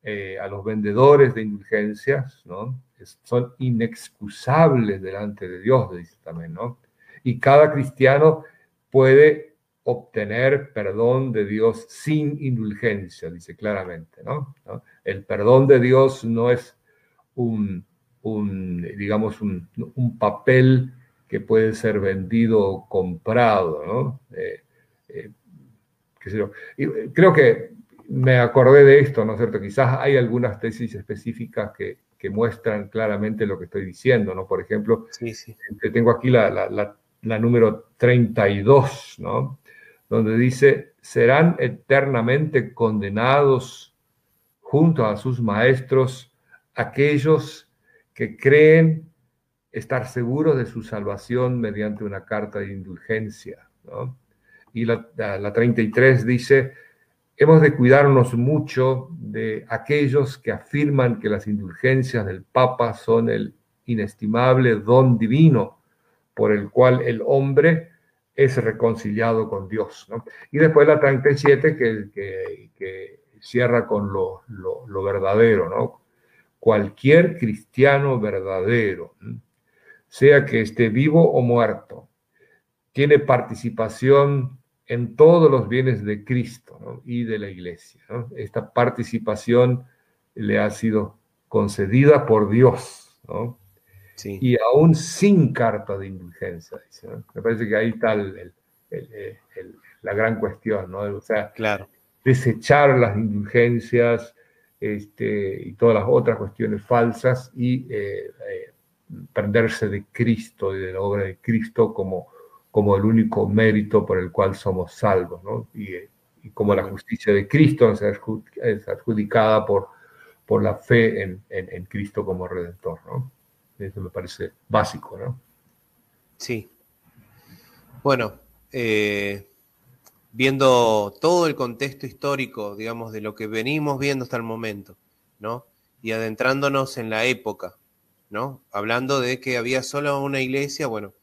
a los vendedores de indulgencias, ¿no? Son inexcusables delante de Dios, dice también, ¿no? Y cada cristiano puede obtener perdón de Dios sin indulgencia, dice claramente, ¿no? El perdón de Dios no es un, digamos, un, papel que puede ser vendido o comprado, ¿no? Eh, eh, creo que me acordé de esto, ¿no es cierto? Quizás hay algunas tesis específicas que, que muestran claramente lo que estoy diciendo, ¿no? Por ejemplo, sí, tengo aquí la, la, la, número 32, ¿no? Donde dice, serán eternamente condenados junto a sus maestros aquellos que creen estar seguros de su salvación mediante una carta de indulgencia, ¿no? Y la, la 33 dice, Hemos de cuidarnos mucho de aquellos que afirman que las indulgencias del Papa son el inestimable don divino por el cual el hombre es reconciliado con Dios. Y después la 37 que, que, cierra con lo, lo, verdadero, ¿no? Cualquier cristiano verdadero, sea que esté vivo o muerto, tiene participación en todos los bienes de Cristo y de la iglesia. Esta participación le ha sido concedida por Dios, y aún sin carta de indulgencia. Me parece que ahí está la gran cuestión, ¿no? o sea, claro. desechar las indulgencias este, y todas las otras cuestiones falsas y eh, eh, prenderse de Cristo y de la obra de Cristo como como el único mérito por el cual somos salvos, ¿no? Y, como la justicia de Cristo es adjudicada por, por la fe en, Cristo como Redentor, ¿no? Eso me parece básico, ¿no? Sí. Bueno, eh, viendo todo el contexto histórico, digamos, de lo que venimos viendo hasta el momento, ¿no? Y adentrándonos en la época, ¿no? Hablando de que había solo una iglesia, bueno,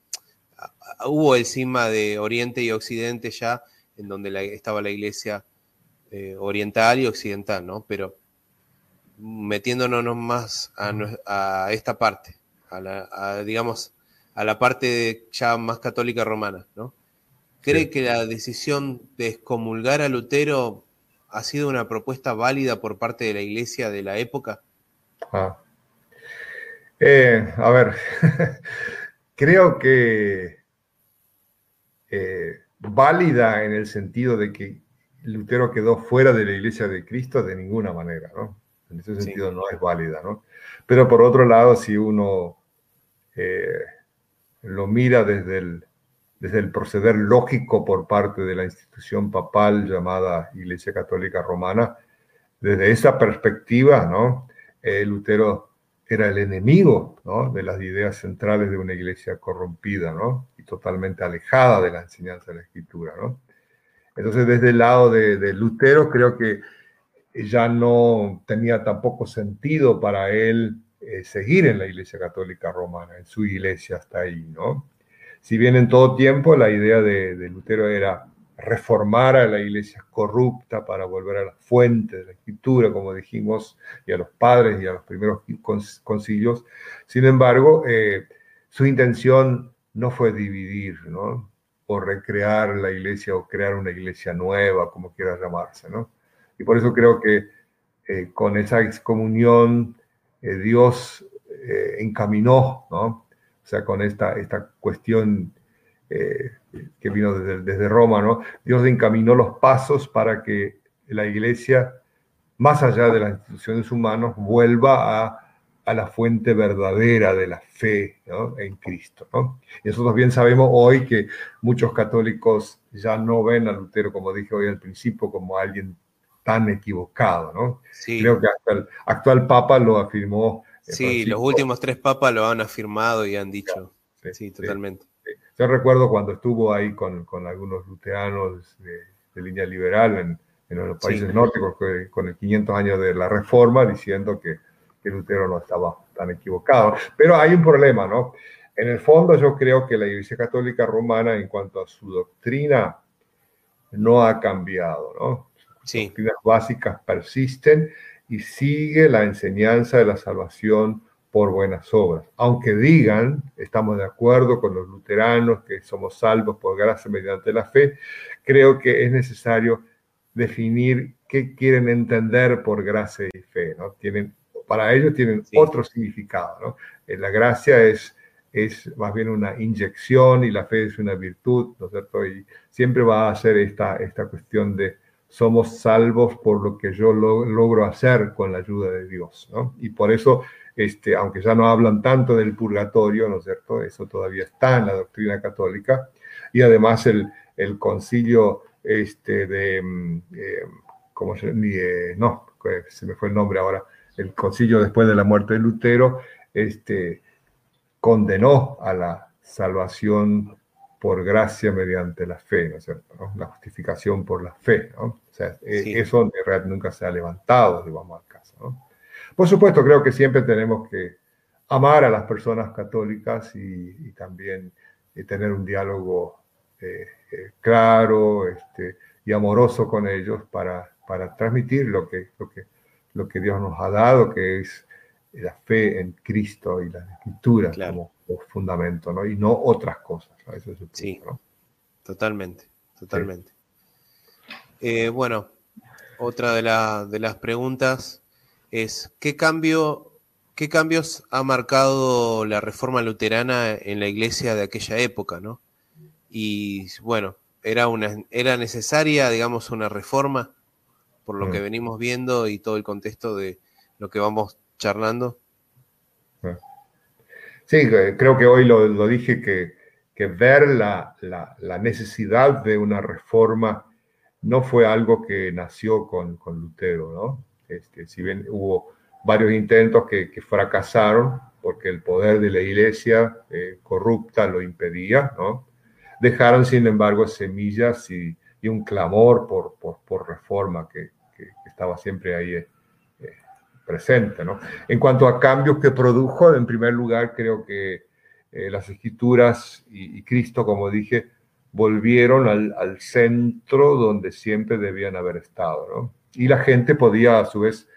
hubo el cisma de Oriente y Occidente ya, en donde estaba la iglesia eh, oriental y occidental, ¿no? Pero metiéndonos más a, esta parte, a la, digamos, a la parte ya más católica romana, ¿no? ¿Cree que la decisión de excomulgar a Lutero ha sido una propuesta válida por parte de la iglesia de la época? Ah. Eh, a ver, creo que eh, válida en el sentido de que Lutero quedó fuera de la iglesia de Cristo de ninguna manera, ¿no? En ese sentido no es válida, ¿no? Pero por otro lado, si uno eh, lo mira desde el, desde el proceder lógico por parte de la institución papal llamada Iglesia Católica Romana, desde esa perspectiva, ¿no? Eh, Lutero era el enemigo ¿no? de las ideas centrales de una iglesia corrompida ¿no? y totalmente alejada de la enseñanza de la escritura. ¿no? Entonces, desde el lado de, Lutero, creo que ya no tenía tampoco sentido para él eh, seguir en la iglesia católica romana, en su iglesia hasta ahí. ¿no? Si bien en todo tiempo la idea de, de Lutero era reformar a la iglesia corrupta para volver a la fuente de la escritura, como dijimos, y a los padres y a los primeros concilios. Sin embargo, eh, su intención no fue dividir, ¿no? O recrear la iglesia o crear una iglesia nueva, como quiera llamarse, ¿no? Y por eso creo que eh, con esa excomunión eh, Dios encaminó, ¿no? O sea, con esta, esta cuestión que vino desde, desde, Roma, ¿no? Dios encaminó los pasos para que la iglesia, más allá de las instituciones humanas, vuelva a, a la fuente verdadera de la fe ¿no? en Cristo. ¿no? Y nosotros bien sabemos hoy que muchos católicos ya no ven a Lutero, como dije hoy al principio, como alguien tan equivocado. ¿no? Sí. Creo que hasta el actual Papa lo afirmó. Eh, sí, Francisco. los últimos tres papas lo han afirmado y han dicho. Sí, sí totalmente. Yo recuerdo cuando estuvo ahí con, con algunos luteranos de, de línea liberal en, en los países sí. nórdicos con el 500 años de la reforma, diciendo que, que, Lutero no estaba tan equivocado. Pero hay un problema, ¿no? En el fondo yo creo que la Iglesia Católica Romana en cuanto a su doctrina no ha cambiado, ¿no? Sus sí. doctrinas básicas persisten y sigue la enseñanza de la salvación por buenas obras. Aunque digan, estamos de acuerdo con los luteranos, que somos salvos por gracia mediante la fe, creo que es necesario definir qué quieren entender por gracia y fe. ¿no? Tienen, para ellos tienen sí. otro significado. ¿no? Eh, la gracia es, es más bien una inyección y la fe es una virtud, ¿no es cierto? Y siempre va a ser esta, esta cuestión de somos salvos por lo que yo lo, logro hacer con la ayuda de Dios. ¿no? Y por eso este, aunque ya no hablan tanto del purgatorio, ¿no es cierto? Eso todavía está en la doctrina católica. Y además el, el concilio este, de, eh, ¿cómo se eh, No, se me fue el nombre ahora. El concilio después de la muerte de Lutero, este, condenó a la salvación por gracia mediante la fe, ¿no es cierto? ¿no? La justificación por la fe, ¿no? O sea, sí. eso en realidad nunca se ha levantado, digamos, al caso, ¿no? Por supuesto, creo que siempre tenemos que amar a las personas católicas y, y también y tener un diálogo eh, eh, claro este, y amoroso con ellos para, para transmitir lo que, lo, que, lo que Dios nos ha dado, que es la fe en Cristo y las escrituras claro. como, fundamento, ¿no? Y no otras cosas. ¿no? Eso es el punto, sí, ¿no? totalmente, totalmente. Sí. Eh, bueno, otra de, la, de las preguntas es ¿qué, cambio, qué cambios ha marcado la reforma luterana en la iglesia de aquella época, ¿no? Y bueno, era, una, era necesaria, digamos, una reforma por lo mm. que venimos viendo y todo el contexto de lo que vamos charlando. Sí, creo que hoy lo, dije que, ver la, necesidad de una reforma no fue algo que nació con, Lutero, ¿no? Este, si bien hubo varios intentos que, fracasaron porque el poder de la iglesia eh, corrupta lo impedía, dejaron sin embargo semillas y, un clamor por, reforma que, que, estaba siempre ahí eh, presente. ¿no? En cuanto a cambios que produjo, en primer lugar creo que eh, las escrituras y, Cristo, como dije, volvieron al, al, centro donde siempre debían haber estado. ¿no? y la gente podía a su vez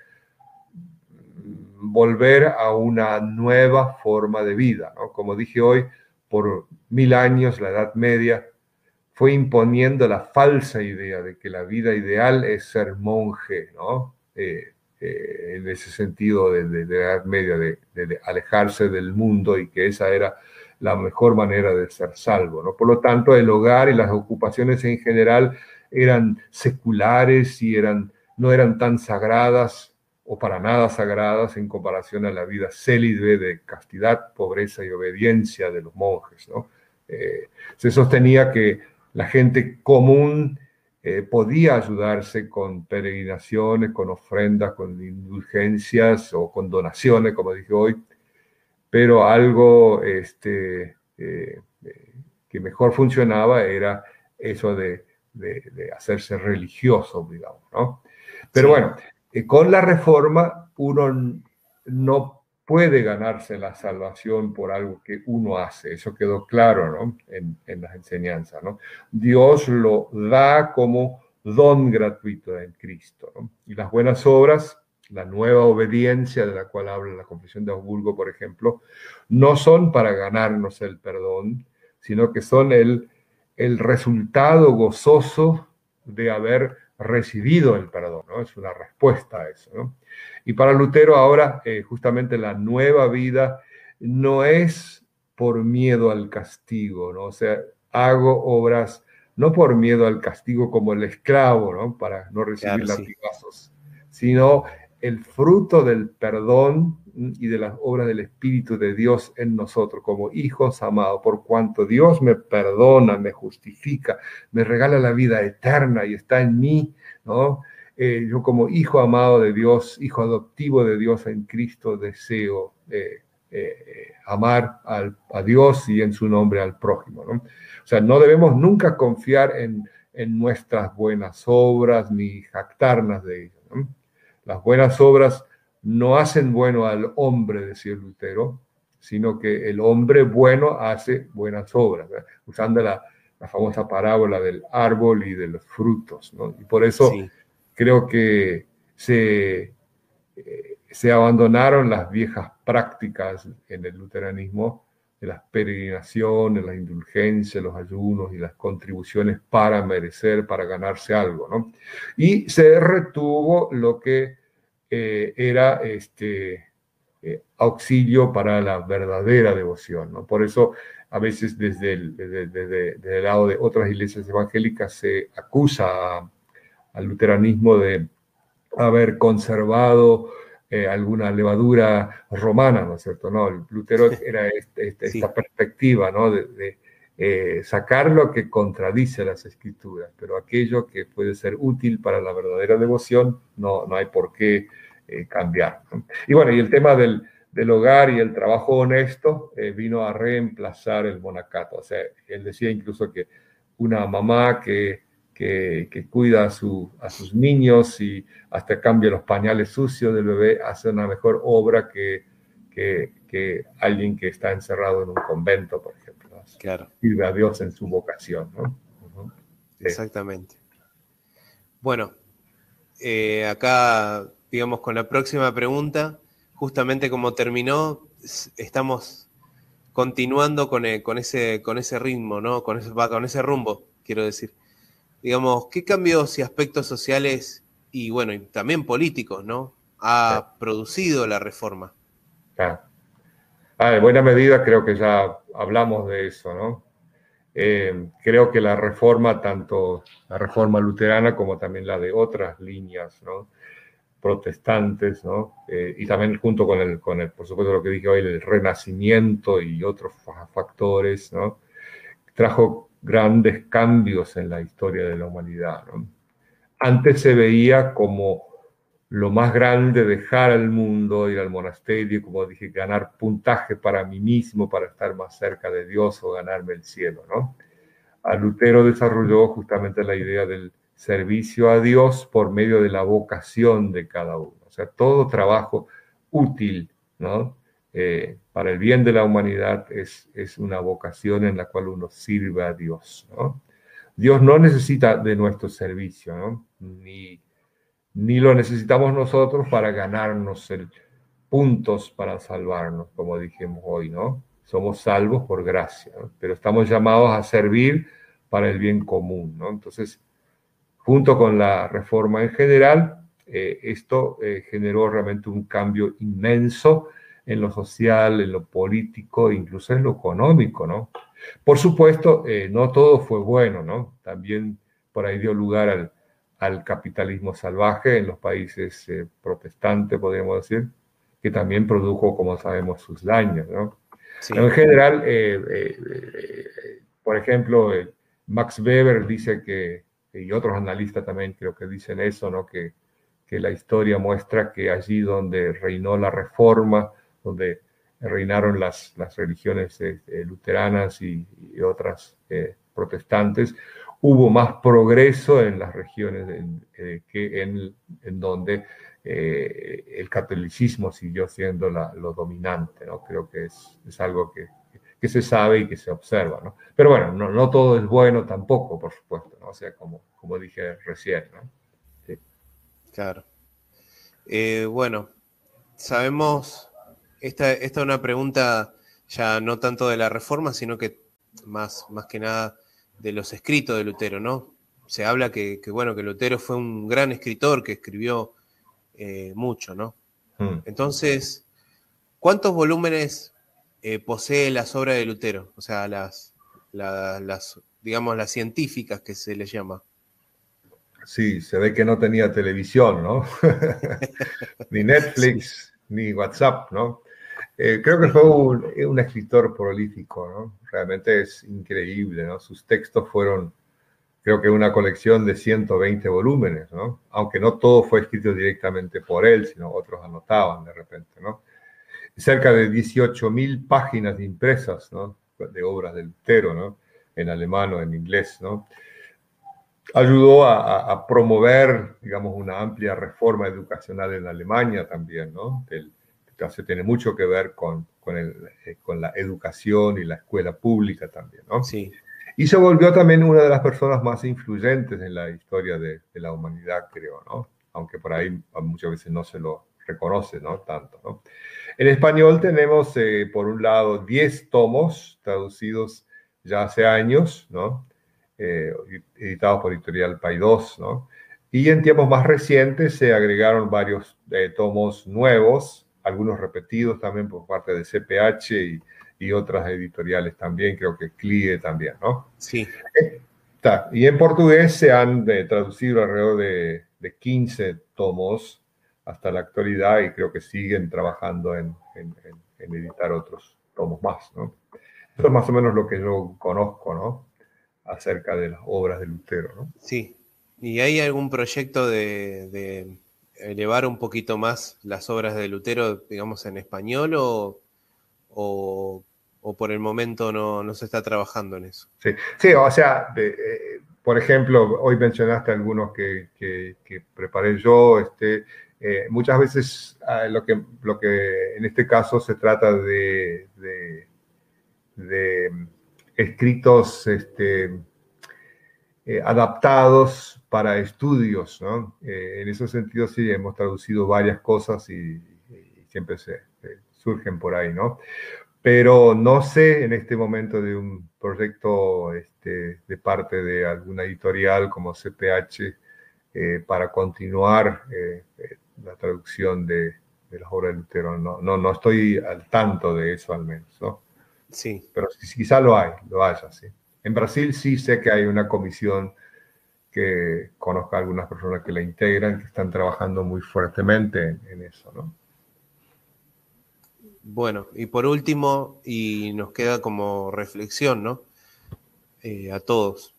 volver a una nueva forma de vida. ¿no? Como dije hoy, por mil años la Edad Media fue imponiendo la falsa idea de que la vida ideal es ser monje, ¿no? Eh, eh, en ese sentido de, la Edad Media, de, de, alejarse del mundo y que esa era la mejor manera de ser salvo. ¿no? Por lo tanto, el hogar y las ocupaciones en general eran seculares y eran no eran tan sagradas o para nada sagradas en comparación a la vida célibe de castidad, pobreza y obediencia de los monjes. ¿no? Eh, se sostenía que la gente común eh, podía ayudarse con peregrinaciones, con ofrendas, con indulgencias o con donaciones, como dije hoy, pero algo este, eh, que mejor funcionaba era eso de, hacerse religioso, digamos, ¿no? Pero bueno, con la reforma uno no puede ganarse la salvación por algo que uno hace. Eso quedó claro ¿no? en, las enseñanzas. ¿no? Dios lo da como don gratuito en Cristo. Y las buenas obras, la nueva obediencia de la cual habla la Confesión de Augsburgo, por ejemplo, no son para ganarnos el perdón, sino que son el, el resultado gozoso de haber recibido el perdón. ¿no? Es una respuesta a eso. ¿no? Y para Lutero ahora eh, justamente la nueva vida no es por miedo al castigo, ¿no? O sea, hago obras no por miedo al castigo como el esclavo, ¿no? Para no recibir latigazos, sino el fruto del perdón y de las obras del Espíritu de Dios en nosotros como hijos amados, por cuanto Dios me perdona, me justifica, me regala la vida eterna y está en mí, ¿no? Eh, yo como hijo amado de Dios, hijo adoptivo de Dios en Cristo, deseo eh, eh, amar a Dios y en su nombre al prójimo. ¿no? O sea, no debemos nunca confiar en, nuestras buenas obras ni jactarnos de ellas. Las buenas obras no hacen bueno al hombre, decía Lutero, sino que el hombre bueno hace buenas obras, usando la, famosa parábola del árbol y de los frutos. ¿no? Y por eso creo que se, eh, se abandonaron las viejas prácticas en el luteranismo de las peregrinaciones, las indulgencias, los ayunos y las contribuciones para merecer, para ganarse algo, ¿no? Y se retuvo lo que eh, era este eh, auxilio para la verdadera devoción, ¿no? Por eso a veces desde el, desde el lado de otras iglesias evangélicas se acusa al luteranismo de haber conservado eh, alguna levadura romana, ¿no es cierto? No, el Lutero era este, este, esta perspectiva, ¿no? De, eh, sacar lo que contradice las escrituras, pero aquello que puede ser útil para la verdadera devoción, no, no hay por qué eh, cambiar. Y bueno, y el tema del, del hogar y el trabajo honesto vino a reemplazar el monacato. O sea, él decía incluso que una mamá que que, cuida a, su, a, sus niños y hasta cambia los pañales sucios del bebé, hace una mejor obra que, que, alguien que está encerrado en un convento, por ejemplo. Claro. Sirve a Dios en su vocación. ¿no? Exactamente. Bueno, eh, acá, digamos, con la próxima pregunta, justamente como terminó, estamos continuando con, eh, con, ese, con ese ritmo, ¿no? Con ese, con ese rumbo, quiero decir digamos, ¿qué cambios y aspectos sociales y, bueno, y también políticos, ¿no? Ha producido la reforma. Ah, en buena medida creo que ya hablamos de eso, ¿no? Eh, creo que la reforma, tanto la reforma luterana como también la de otras líneas, ¿no? protestantes, ¿no? Eh, y también junto con el, con el, por supuesto, lo que dije hoy, el renacimiento y otros factores, ¿no? Trajo grandes cambios en la historia de la humanidad. Antes se veía como lo más grande dejar al mundo, ir al monasterio, como dije, ganar puntaje para mí mismo, para estar más cerca de Dios o ganarme el cielo. ¿no? A Lutero desarrolló justamente la idea del servicio a Dios por medio de la vocación de cada uno. O sea, todo trabajo útil, ¿no? Eh, para el bien de la humanidad es, es una vocación en la cual uno sirve a Dios. Dios no necesita de nuestro servicio, ni, ni lo necesitamos nosotros para ganarnos el, puntos para salvarnos, como dijimos hoy, ¿no? Somos salvos por gracia, pero estamos llamados a servir para el bien común, ¿no? Entonces, junto con la reforma en general, eh, esto eh, generó realmente un cambio inmenso en lo social, en lo político, incluso en lo económico, ¿no? Por supuesto, eh, no todo fue bueno, ¿no? También por ahí dio lugar al capitalismo salvaje en los países eh, protestantes, podríamos decir, que también produjo, como sabemos, sus daños. ¿no? En general, eh, eh, por ejemplo, Max Weber dice que, y otros analistas también creo que dicen eso, ¿no? que, que la historia muestra que allí donde reinó la reforma, donde reinaron las, las religiones luteranas y, otras protestantes, hubo más progreso en las regiones eh, que en, en donde eh, el catolicismo siguió siendo lo dominante, ¿no? Creo que es, es algo que, que, se sabe y que se observa, ¿no? Pero bueno, no, no, todo es bueno tampoco, por supuesto, ¿no? O sea, como, como dije recién. Sí. Claro. Eh, bueno, sabemos, esta, esta es una pregunta ya no tanto de la reforma, sino que más, más que nada de los escritos de Lutero, ¿no? Se habla que, bueno, que Lutero fue un gran escritor que escribió eh, mucho, ¿no? Hmm. Entonces, ¿cuántos volúmenes eh, posee las obras de Lutero? O sea, las, las, digamos, las científicas que se le llama. Sí, se ve que no tenía televisión, ¿no? ni Netflix, ni WhatsApp, ¿no? Eh, creo que fue un, escritor prolífico, ¿no? Realmente es increíble, ¿no? Sus textos fueron, creo que una colección de 120 volúmenes, ¿no? Aunque no todo fue escrito directamente por él, sino otros anotaban de repente, ¿no? Cerca de 18.000 páginas impresas, ¿no? De obras del Lutero, ¿no? En alemán o en inglés, ¿no? Ayudó a, promover, digamos, una amplia reforma educacional en Alemania también, ¿no? Se tiene mucho que ver con, con, el, eh, con, la educación y la escuela pública también, ¿no? Sí. Y se volvió también una de las personas más influyentes en la historia de, de la humanidad, creo, ¿no? Aunque por ahí muchas veces no se lo reconoce, ¿no? Tanto, ¿no? En español tenemos, eh, por un lado, 10 tomos traducidos ya hace años, ¿no? Eh, editados por Editorial Paidós, ¿no? Y en tiempos más recientes se agregaron varios tomos nuevos, algunos repetidos también por parte de CPH y, y otras editoriales también, creo que CLIE también, ¿no? Sí. Está. Y en portugués se han eh, traducido alrededor de, de, 15 tomos hasta la actualidad y creo que siguen trabajando en, en, en, editar otros tomos más, ¿no? Eso es más o menos lo que yo conozco, ¿no? Acerca de las obras de Lutero, ¿no? Sí. ¿Y hay algún proyecto de, de elevar un poquito más las obras de Lutero, digamos, en español o, o, por el momento no, no, se está trabajando en eso? Sí, sí o sea, eh, por ejemplo, hoy mencionaste algunos que, que, preparé yo, este, eh, muchas veces ah, lo, que, lo que en este caso se trata de, de, de escritos este, eh, adaptados para estudios, ¿no? Eh, en ese sentido sí, hemos traducido varias cosas y, siempre se, surgen por ahí, ¿no? Pero no sé en este momento de un proyecto este, de parte de alguna editorial como CPH eh, para continuar la traducción de, de, las obras de Lutero. No, no, no estoy al tanto de eso al menos, ¿no? Sí. Pero quizá lo hay, lo haya, sí. En Brasil sí sé que hay una comisión que conozca a algunas personas que la integran, que están trabajando muy fuertemente en, eso, ¿no? Bueno, y por último, y nos queda como reflexión, ¿no? Eh, a todos.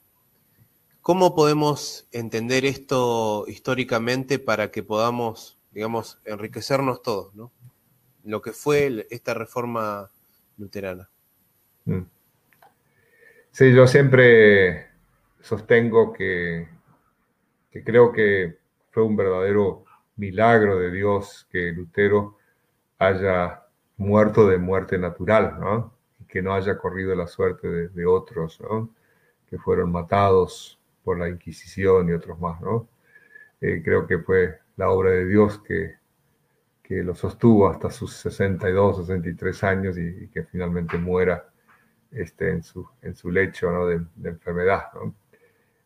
¿Cómo podemos entender esto históricamente para que podamos, digamos, enriquecernos todos, ¿no? Lo que fue esta reforma luterana. Mm. Sí, yo siempre sostengo que, creo que fue un verdadero milagro de Dios que Lutero haya muerto de muerte natural, ¿no? Y que no haya corrido la suerte de, otros, ¿no? Que fueron matados por la Inquisición y otros más, ¿no? Eh, creo que fue la obra de Dios que, que lo sostuvo hasta sus 62, 63 años y, que finalmente muera este, en, su, en su lecho ¿no? de, enfermedad.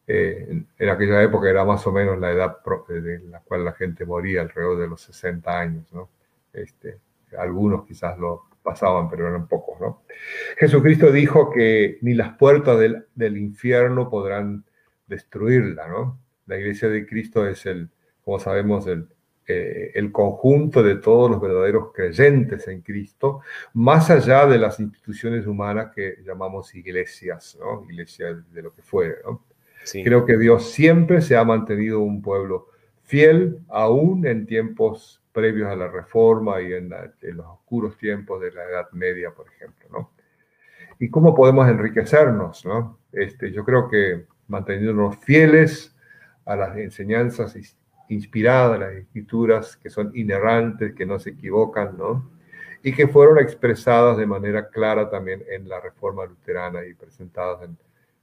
Eh, en, aquella época era más o menos la edad de la cual la gente moría, alrededor de los 60 años, ¿no? Este, algunos quizás lo pasaban, pero eran pocos, ¿no? Jesucristo dijo que ni las puertas del, del infierno podrán destruirla, ¿no? La iglesia de Cristo es el, como sabemos, el, eh, el conjunto de todos los verdaderos creyentes en Cristo, más allá de las instituciones humanas que llamamos iglesias, ¿no? Iglesias de lo que fuere, ¿no? Creo que Dios siempre se ha mantenido un pueblo fiel, aún en tiempos previos a la reforma y en, los oscuros tiempos de la Edad Media, por ejemplo, ¿no? ¿Y cómo podemos enriquecernos, no? Este, yo creo que manteniéndonos fieles a las enseñanzas inspiradas, las escrituras que son inerrantes, que no se equivocan, ¿no? Y que fueron expresadas de manera clara también en la reforma luterana y presentadas en,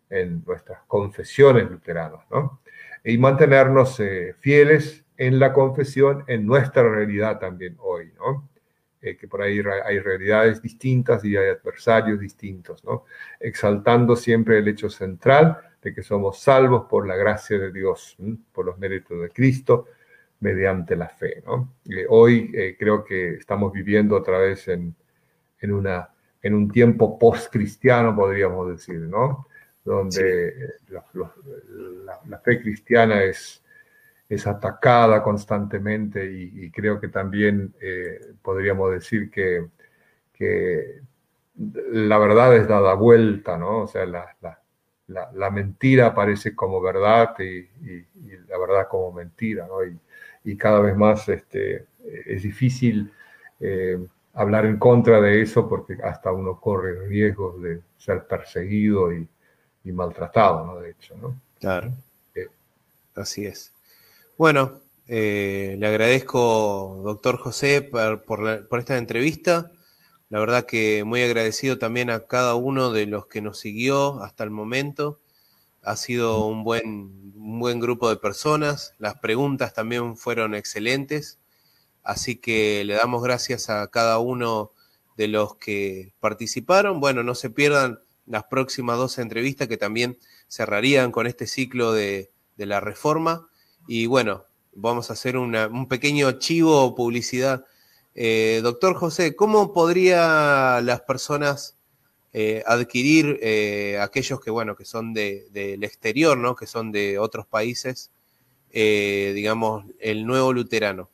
en nuestras confesiones luteranas, ¿no? Y mantenernos eh, fieles en la confesión, en nuestra realidad también hoy, ¿no? Eh, que por ahí hay realidades distintas y hay adversarios distintos, ¿no? Exaltando siempre el hecho central de que somos salvos por la gracia de Dios, por los méritos de Cristo, mediante la fe, ¿no? Eh, hoy creo que estamos viviendo otra vez en, en, una, en un tiempo post-cristiano, podríamos decir, ¿no? donde la, fe cristiana es, es atacada constantemente y, creo que también eh, podríamos decir que, que, la verdad es dada vuelta, ¿no? O sea, la, la mentira aparece como verdad y, la verdad como mentira, ¿no? Y, cada vez más este, es difícil eh, hablar en contra de eso porque hasta uno corre riesgos de ser perseguido y, y maltratado, ¿no? De hecho, ¿no? Claro. Así es. Bueno, eh, le agradezco, doctor José, por, esta entrevista. La verdad que muy agradecido también a cada uno de los que nos siguió hasta el momento. Ha sido un buen, un buen grupo de personas. Las preguntas también fueron excelentes. Así que le damos gracias a cada uno de los que participaron. Bueno, no se pierdan las próximas dos entrevistas que también cerrarían con este ciclo de, la reforma. Y bueno, vamos a hacer un pequeño chivo o publicidad. Eh, doctor José, ¿cómo podría las personas eh, adquirir eh, aquellos que, bueno, que son del exterior, ¿no? que son de otros países, digamos, el nuevo luterano?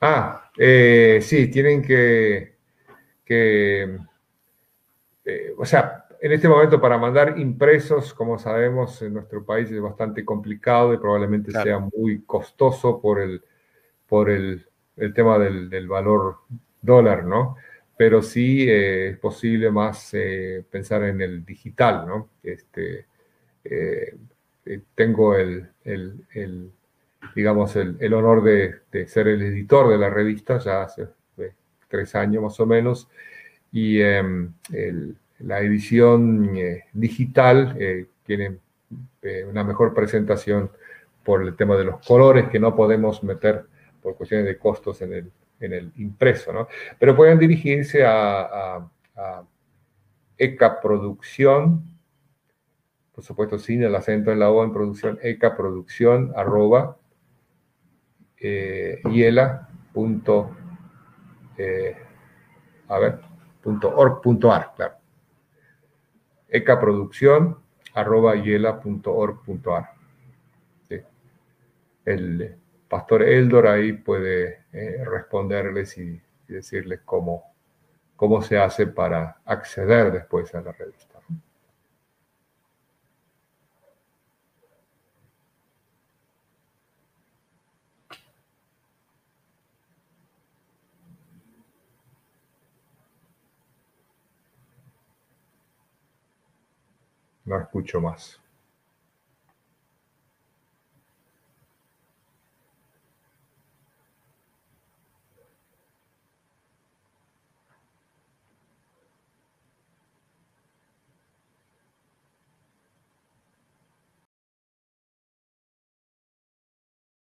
Ah, sí, tienen que, que o sea, en este momento para mandar impresos, como sabemos, en nuestro país es bastante complicado y probablemente sea muy costoso por el, por el, tema del, valor dólar, ¿no? Pero sí eh, es posible más eh, pensar en el digital, ¿no? Este, tengo el, digamos, el, honor de, de, ser el editor de la revista ya hace tres años más o menos y em, la edición eh, digital eh, tiene eh, una mejor presentación por el tema de los colores que no podemos meter por cuestiones de costos en el, en el impreso, ¿no? Pero pueden dirigirse a, a, ECA Producción, por supuesto sin el acento en la O en producción, ECA Producción, arroba, hiela, punto, a ver, .org.ar, claro. ecaproducción arroba El pastor Eldor ahí puede eh, responderles y, decirles cómo, cómo se hace para acceder después a la revista. No escucho más.